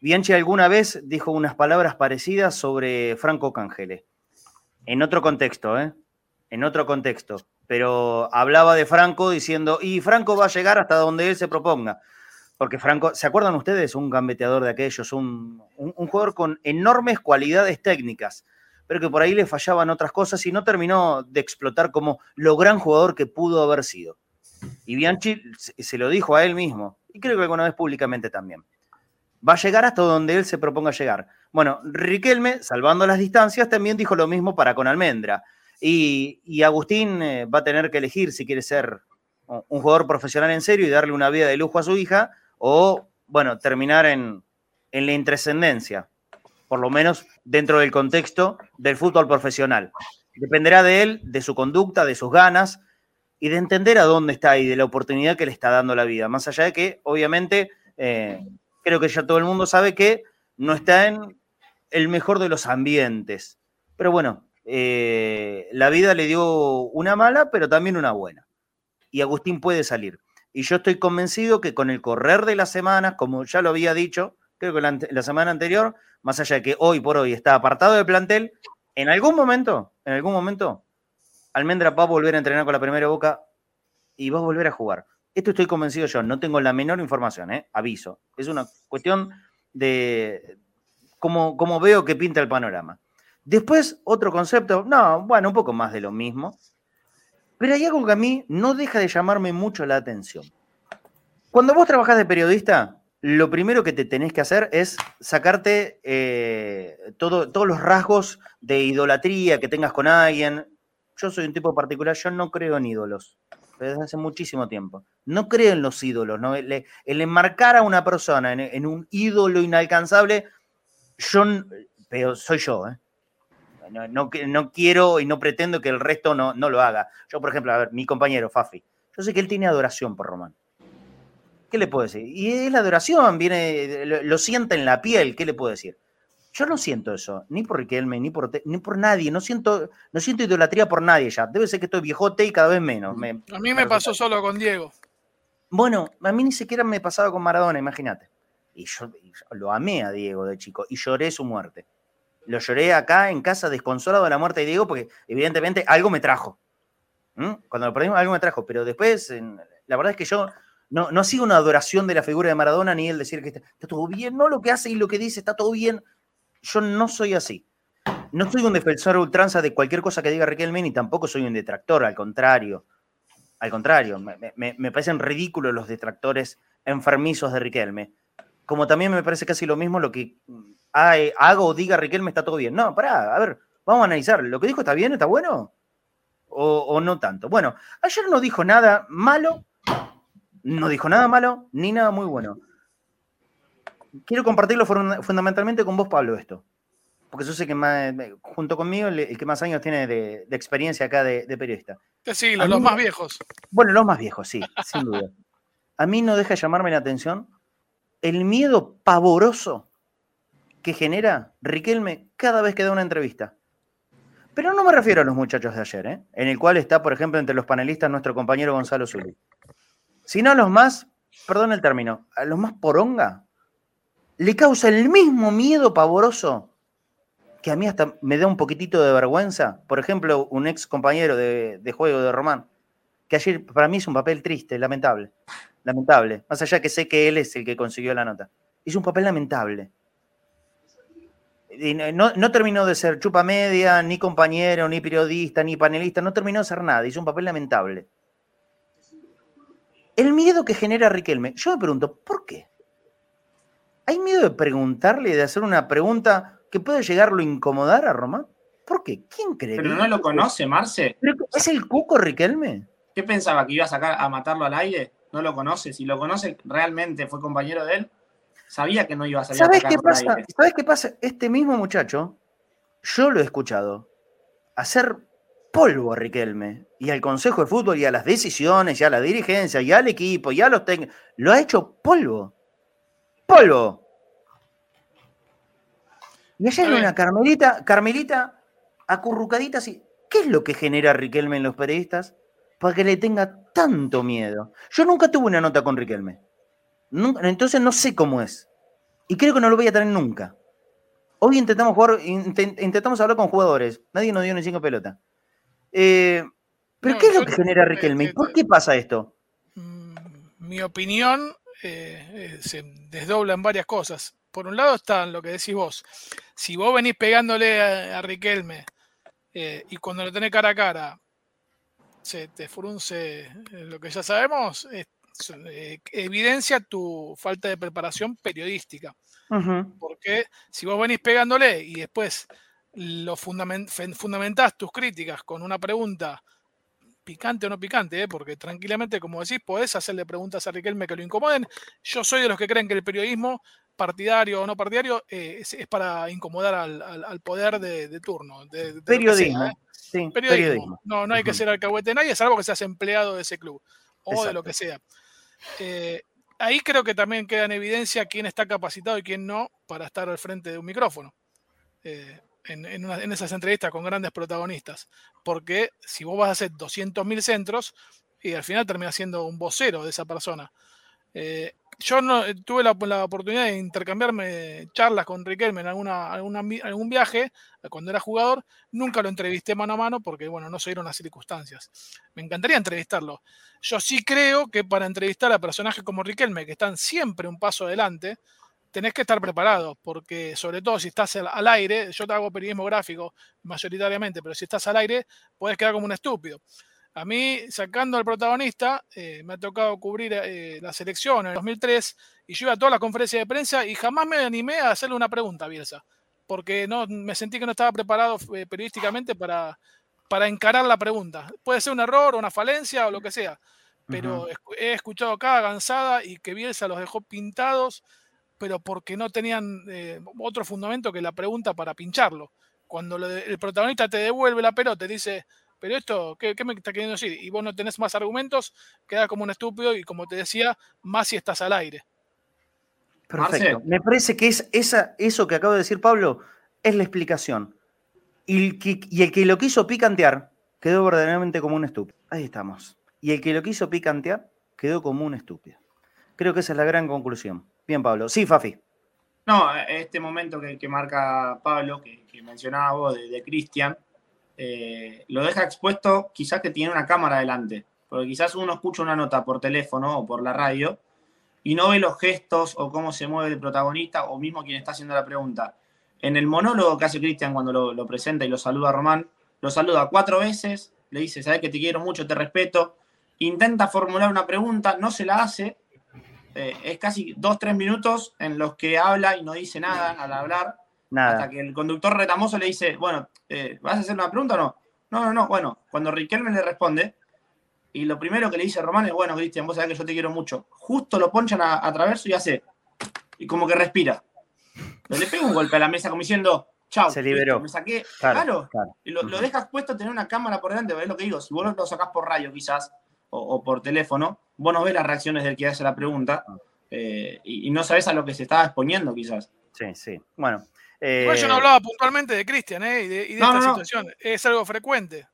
Bianchi alguna vez dijo unas palabras parecidas sobre Franco Cangele. En otro contexto, ¿eh? En otro contexto. Pero hablaba de Franco diciendo, y Franco va a llegar hasta donde él se proponga. Porque Franco, ¿se acuerdan ustedes? Un gambeteador de aquellos, un, jugador con enormes cualidades técnicas, pero que por ahí le fallaban otras cosas y no terminó de explotar como lo gran jugador que pudo haber sido. Y Bianchi se lo dijo a él mismo, y creo que alguna vez públicamente también. Va a llegar hasta donde él se proponga llegar. Bueno, Riquelme, salvando las distancias, también dijo lo mismo para con Almendra. Y, Agustín eh, va a tener que elegir si quiere ser un jugador profesional en serio y darle una vida de lujo a su hija, o, bueno, terminar en, la intrascendencia, por lo menos dentro del contexto del fútbol profesional. Dependerá de él, de su conducta, de sus ganas y de entender a dónde está y de la oportunidad que le está dando la vida. Más allá de que, obviamente, eh, creo que ya todo el mundo sabe que no está en el mejor de los ambientes. Pero bueno, eh, la vida le dio una mala, pero también una buena. Y Agustín puede salir. Y yo estoy convencido que con el correr de las semanas, como ya lo había dicho, creo que la, semana anterior, más allá de que hoy por hoy está apartado del plantel, en algún momento, en algún momento, Almendra va a volver a entrenar con la primera boca y va a volver a jugar. Esto estoy convencido yo, no tengo la menor información, ¿eh? aviso. Es una cuestión de cómo, cómo veo que pinta el panorama. Después, otro concepto, no, bueno, un poco más de lo mismo, pero hay algo que a mí no deja de llamarme mucho la atención. Cuando vos trabajás de periodista, lo primero que te tenés que hacer es sacarte eh, todos los rasgos de idolatría que tengas con alguien. Yo soy un tipo particular, yo no creo en ídolos, desde hace muchísimo tiempo. No creo en los ídolos, ¿no? el, enmarcar a una persona en, un ídolo inalcanzable, yo, pero soy yo, ¿eh? No, no, quiero y no pretendo que el resto no, no lo haga. Yo, por ejemplo, a ver, mi compañero Fafi, yo sé que él tiene adoración por Román. ¿Qué le puedo decir? Y es la adoración, viene, lo, siente en la piel, ¿qué le puedo decir? Yo no siento eso, ni por Riquelme, ni por, ni por nadie, no siento, no siento idolatría por nadie ya. Debe ser que estoy viejote y cada vez menos. a mí me pasó solo con Diego. Bueno, a mí ni siquiera me pasaba con Maradona, imagínate. Y yo, lo amé a Diego de chico y lloré su muerte. Lo lloré acá en casa desconsolado de la muerte de Diego porque evidentemente algo me trajo. Cuando lo perdimos algo me trajo, pero después la verdad es que yo no, no sigo una adoración de la figura de Maradona ni el decir que está, todo bien, no lo que hace y lo que dice está todo bien. Yo no soy así. No soy un defensor ultranza de cualquier cosa que diga Riquelme ni tampoco soy un detractor, al contrario. Al contrario, me, me parecen ridículos los detractores enfermizos de Riquelme. Como también me parece casi lo mismo lo que haga o diga Riquelme está todo bien. No, pará, a ver, vamos a analizar. ¿Lo que dijo está bien, está bueno? O, no tanto. Bueno, ayer no dijo nada malo, no dijo nada malo, ni nada muy bueno. Quiero compartirlo fundamentalmente con vos, Pablo, esto. Porque yo sé que más, junto conmigo, el, que más años tiene de, experiencia acá de, periodista. Sí, los, los más viejos. Bueno, los más viejos, sí, sin duda. A mí no deja llamarme la atención el miedo pavoroso que genera Riquelme cada vez que da una entrevista. Pero no me refiero a los muchachos de ayer, ¿eh? en el cual está, por ejemplo, entre los panelistas nuestro compañero Gonzalo Zuli. Sino a los más, perdón el término, a los más poronga, le causa el mismo miedo pavoroso que a mí hasta me da un poquitito de vergüenza. Por ejemplo, un ex compañero de, juego de Román, que ayer para mí es un papel triste, lamentable. Lamentable. Más allá que sé que él es el que consiguió la nota. Es un papel lamentable no, terminó de ser chupa media, ni compañero, ni periodista, ni panelista, no terminó de ser nada, hizo un papel lamentable. El miedo que genera Riquelme, yo me pregunto, ¿por qué? ¿Hay miedo de preguntarle, de hacer una pregunta que puede llegarlo a incomodar a Román? ¿Por qué? ¿Quién cree? Pero no lo conoce, Marce. ¿Es el cuco Riquelme? ¿Qué pensaba? ¿Que iba a sacar a matarlo al aire? No lo conoce. Si lo conoce, realmente fue compañero de él, Sabía que no iba a salir ¿Sabes qué pasa? ¿Sabes qué pasa? Este mismo muchacho, yo lo he escuchado hacer polvo a Riquelme y al Consejo de Fútbol y a las decisiones y a la dirigencia y al equipo y a los técnicos. Lo ha hecho polvo. Polvo. Y ayer una Carmelita, Carmelita acurrucadita así. ¿Qué es lo que genera Riquelme en los periodistas para que le tenga tanto miedo? Yo nunca tuve una nota con Riquelme. Entonces no sé cómo es. Y creo que no lo voy a tener nunca. Hoy intentamos jugar, intentamos hablar con jugadores. Nadie nos dio ni cinco pelota. Eh, ¿Pero qué es lo que genera Riquelme? ¿Por qué pasa esto? Mm, mi opinión eh, eh, se desdobla en varias cosas. Por un lado está lo que decís vos. Si vos venís pegándole a, Riquelme y cuando lo tenés cara a cara se te frunce lo que ya sabemos, evidencia tu falta de preparación periodística. Porque si vos venís pegándole y después lo fundamentás tus críticas con una pregunta picante o no picante, ¿eh? porque tranquilamente, como decís, podés hacerle preguntas a Riquelme que lo incomoden. Yo soy de los que creen que el periodismo, partidario o no partidario, eh, es, para incomodar al, poder de, turno. De, periodismo. ¿eh? periodismo. No, no hay que ser alcahuete de nadie, es algo que seas empleado de ese club o de lo que sea ahí creo que también queda en evidencia quién está capacitado y quién no para estar al frente de un micrófono. Eh, en, esas entrevistas con grandes protagonistas. Porque si vos vas a hacer 200.000 centros, y al final termina siendo un vocero de esa persona. Eh, yo no, eh, tuve la, oportunidad de intercambiarme charlas con Riquelme en alguna, algún viaje eh, cuando era jugador. Nunca lo entrevisté mano a mano porque, bueno, no se dieron las circunstancias. Me encantaría entrevistarlo. Yo sí creo que para entrevistar a personajes como Riquelme, que están siempre un paso adelante, tenés que estar preparado, porque sobre todo si estás al aire, yo te hago periodismo gráfico mayoritariamente, pero si estás al aire, puedes quedar como un estúpido. A mí, sacando al protagonista, eh, me ha tocado cubrir eh, la selección en el 2003 y yo iba a todas las conferencias de prensa y jamás me animé a hacerle una pregunta a Bielsa, porque no, me sentí que no estaba preparado eh, periodísticamente para, para encarar la pregunta. Puede ser un error, una falencia o lo que sea, pero he escuchado cada gansada y que Bielsa los dejó pintados, pero porque no tenían otro fundamento que la pregunta para pincharlo. Cuando el protagonista te devuelve la pelota y dice pero esto, ¿qué, me está queriendo decir? Y vos no tenés más argumentos, queda como un estúpido y como te decía, más si estás al aire. Perfecto. Me parece que es esa, eso que acaba de decir Pablo es la explicación. Y el, que, y el que lo quiso picantear quedó verdaderamente como un estúpido. Ahí estamos. Y el que lo quiso picantear quedó como un estúpido. Creo que esa es la gran conclusión. Bien, Pablo. Sí, Fafi. No, este momento que, marca Pablo, que, mencionaba vos de Cristian, eh, lo deja expuesto quizás que tiene una cámara delante, porque quizás uno escucha una nota por teléfono o por la radio y no ve los gestos o cómo se mueve el protagonista o mismo quien está haciendo la pregunta. En el monólogo que hace Cristian cuando lo, presenta y lo saluda a Román, lo saluda cuatro veces, le dice, sabes que te quiero mucho, te respeto, intenta formular una pregunta, no se la hace, eh, es casi dos, tres minutos en los que habla y no dice nada al hablar, hasta que el conductor retamoso le dice, bueno, eh, ¿vas a hacer una pregunta o no? No, no, no. Bueno, cuando Riquelme le responde, y lo primero que le dice Román es, bueno, Cristian, vos sabés que yo te quiero mucho. Justo lo ponchan a, traverso y hace, y como que respira. Pero le pega un golpe a la mesa como diciendo, chao. Se liberó. Me saqué, claro. Y lo, dejas puesto a tener una cámara por delante, ¿ves lo que digo? Si vos lo sacás por radio quizás, o, por teléfono, vos no ves las reacciones del que hace la pregunta, ah. eh, y, y no sabés a lo que se estaba exponiendo quizás. Sí, sí. Bueno, yo no eh, hablaba puntualmente de Cristian ¿eh? y de, esta situación. Es algo frecuente.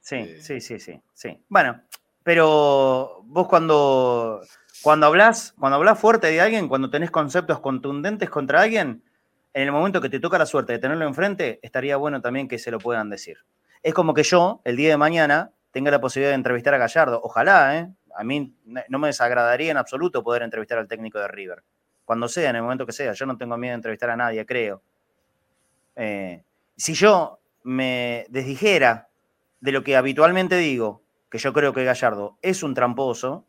Sí, eh, sí, sí, sí, sí. Bueno, pero vos cuando, cuando hablas, cuando hablas fuerte de alguien, cuando tenés conceptos contundentes contra alguien, en el momento que te toca la suerte de tenerlo enfrente, estaría bueno también que se lo puedan decir. Es como que yo, el día de mañana, tenga la posibilidad de entrevistar a Gallardo. Ojalá, ¿eh? A mí no me desagradaría en absoluto poder entrevistar al técnico de River cuando sea, en el momento que sea. Yo no tengo miedo de entrevistar a nadie, creo. Eh, si yo me desdijera de lo que habitualmente digo, que yo creo que Gallardo es un tramposo,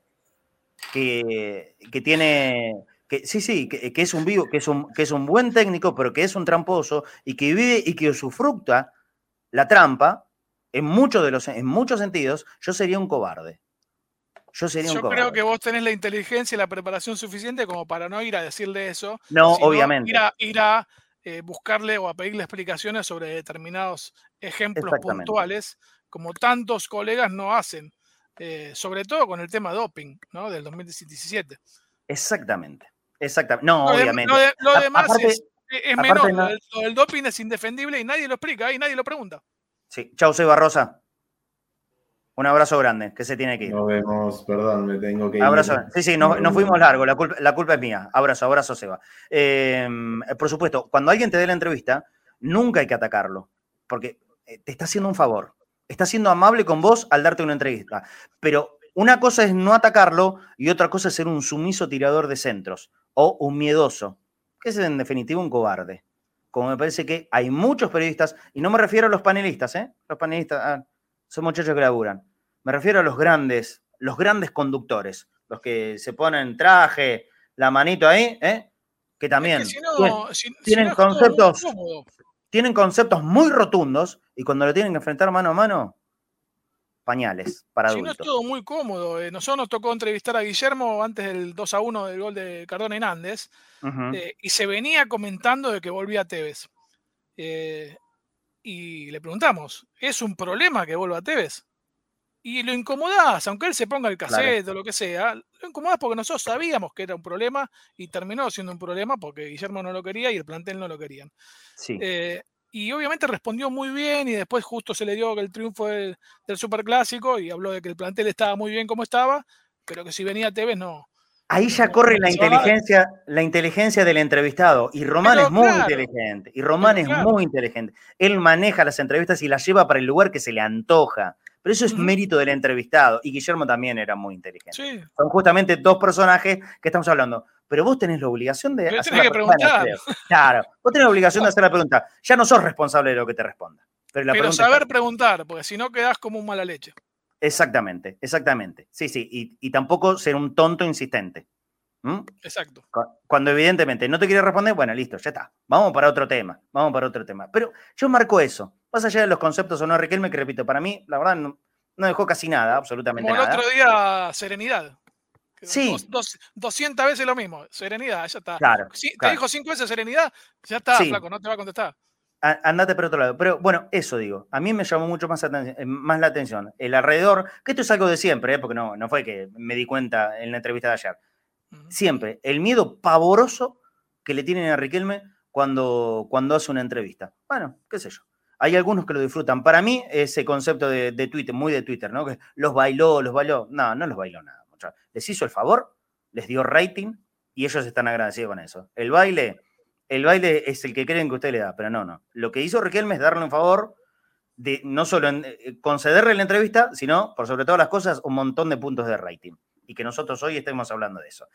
que, tiene, que, sí, sí, que, es un vivo, que es un, que es un buen técnico, pero que es un tramposo y que vive y que usufructa la trampa, en muchos, de los, en muchos sentidos, yo sería un cobarde. Yo creo que vos tenés la inteligencia y la preparación suficiente como para no ir a decirle eso. No, obviamente. Ir a, ir a eh, buscarle o a pedirle explicaciones sobre determinados ejemplos puntuales, como tantos colegas no hacen, eh, sobre todo con el tema doping, ¿no? Del 2017. Exactamente, exactamente. No, obviamente. lo, demás es, menor, el, doping es indefendible y nadie lo explica y nadie lo pregunta. Sí, chau, soy Barrosa. Un abrazo grande, que se tiene que ir. Nos vemos, perdón, me tengo que ir. Abrazo. Sí, sí, nos, fuimos largo, la culpa, es mía. Abrazo, abrazo, Seba. Em, por supuesto, cuando alguien te dé la entrevista, nunca hay que atacarlo, porque eh, te está haciendo un favor. Está siendo amable con vos al darte una entrevista. Pero una cosa es no atacarlo y otra cosa es ser un sumiso tirador de centros o un miedoso, que es en definitiva un cobarde. Como me parece que hay muchos periodistas, y no me refiero a los panelistas, ¿eh? Los panelistas ah, son muchachos que laburan. Me refiero a los grandes, los grandes conductores, los que se ponen traje, la manito ahí, ¿eh? que también tienen, conceptos, tienen conceptos muy rotundos y cuando lo tienen que enfrentar mano a mano, pañales para adultos. Si no es todo muy cómodo. Eh, nosotros nos tocó entrevistar a Guillermo antes del 2 a 1 del gol de Cardona Hernández eh, y se venía comentando de que volvía Tevez. Eh, y le preguntamos, ¿es un problema que vuelva Tevez? Y lo incomodás, aunque él se ponga el cassette o lo que sea, lo incomodás porque nosotros sabíamos que era un problema y terminó siendo un problema porque Guillermo no lo quería y el plantel no lo querían. Eh, y obviamente respondió muy bien y después justo se le dio el triunfo del, del Superclásico y habló de que el plantel estaba muy bien como estaba, pero que si venía Tevez no. Ahí ya corre la inteligencia, la inteligencia del entrevistado. Y Román es muy inteligente. Y Román es muy inteligente. Él maneja las entrevistas y las lleva para el lugar que se le antoja. Pero eso es mérito del entrevistado. Y Guillermo también era muy inteligente. Son justamente dos personajes que estamos hablando. Pero vos tenés la obligación de hacer la pregunta. Claro, vos tenés la obligación de hacer la pregunta. Ya no sos responsable de lo que te responda. Pero, saber preguntar, porque si no quedás como un mala leche. Exactamente, exactamente. Sí, sí. Y, tampoco ser un tonto insistente. Exacto. Cuando evidentemente no te quiere responder, bueno, listo, ya está. Vamos para otro tema. Vamos para otro tema. Pero yo marco eso. Más allá de los conceptos o no, Riquelme, que repito, para mí, la verdad, no, dejó casi nada, absolutamente Como nada. el otro día, serenidad. Sí. 200 veces lo mismo, serenidad, ya está. Claro, Te dijo cinco veces serenidad, ya está, flaco, no te va a contestar. andate por otro lado. Pero bueno, eso digo. A mí me llamó mucho más, eh, más la atención. El alrededor, que esto es algo de siempre, ¿eh? porque no, no fue que me di cuenta en la entrevista de ayer. Siempre. El miedo pavoroso que le tienen a Riquelme cuando, cuando hace una entrevista. Bueno, qué sé yo. Hay algunos que lo disfrutan. Para mí, ese concepto de, Twitter, muy de Twitter, ¿no? Que los bailó, los bailó. No, no los bailó nada. Les hizo el favor, les dio rating y ellos están agradecidos con eso. El baile, el baile es el que creen que usted le da, pero no, no. Lo que hizo Riquelme es darle un favor de no solo eh, concederle la entrevista, sino, por sobre todas las cosas, un montón de puntos de rating. Y que nosotros hoy estemos hablando de eso.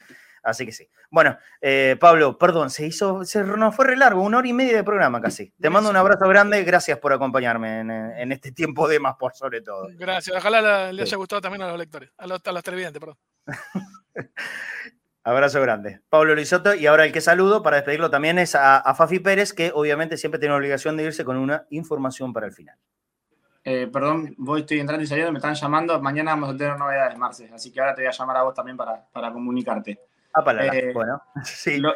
Así que sí. Bueno, eh, Pablo, perdón, se hizo, se nos fue re largo, una hora y media de programa casi. Te mando un abrazo grande, gracias por acompañarme en, este tiempo de más, por sobre todo. Gracias, ojalá le haya gustado también a los lectores, a los, televidentes, perdón. Abrazo grande. Pablo Lisoto, y ahora el que saludo para despedirlo también es a, Fafi Pérez, que obviamente siempre tiene la obligación de irse con una información para el final. Eh, perdón, voy, estoy entrando y saliendo, me están llamando. Mañana vamos a tener novedades, Marce, así que ahora te voy a llamar a vos también para, para comunicarte. Eh, bueno, sí. Lo,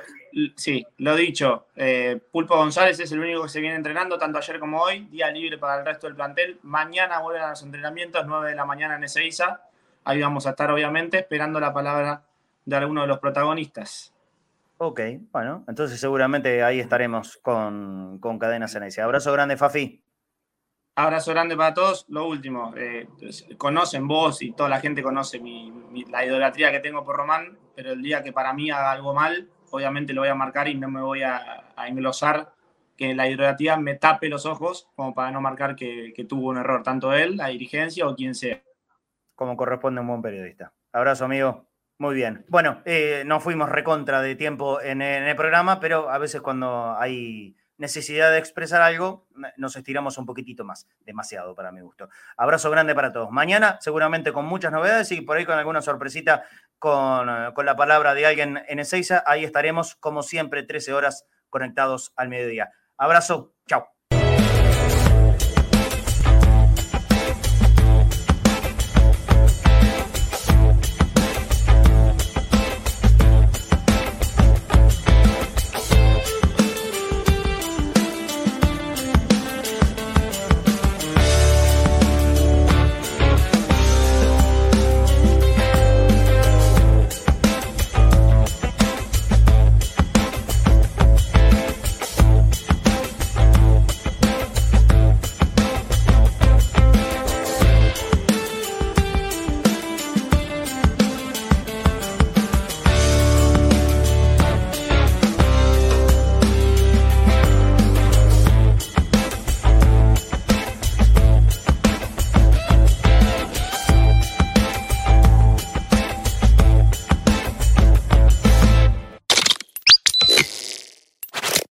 sí, lo dicho, eh, Pulpo González es el único que se viene entrenando, tanto ayer como hoy, día libre para el resto del plantel. Mañana vuelven a los entrenamientos, 9 de la mañana en Ezeiza. Ahí vamos a estar, obviamente, esperando la palabra de alguno de los protagonistas. Ok, bueno, entonces seguramente ahí estaremos con, con Cadenas ese Abrazo grande, Fafi. Abrazo grande para todos. Lo último, eh, conocen vos y toda la gente conoce la idolatría que tengo por Román, pero el día que para mí haga algo mal, obviamente lo voy a marcar y no me voy a, englosar que la idolatría me tape los ojos como para no marcar que, tuvo un error, tanto él, la dirigencia o quien sea. Como corresponde a un buen periodista. Abrazo, amigo. Muy bien. Bueno, eh, no fuimos recontra de tiempo en el programa, pero a veces cuando hay necesidad de expresar algo, nos estiramos un poquitito más, demasiado para mi gusto. Abrazo grande para todos. Mañana seguramente con muchas novedades y por ahí con alguna sorpresita con, con la palabra de alguien en Ezeiza. Ahí estaremos como siempre 13 horas conectados al mediodía. Abrazo, chao.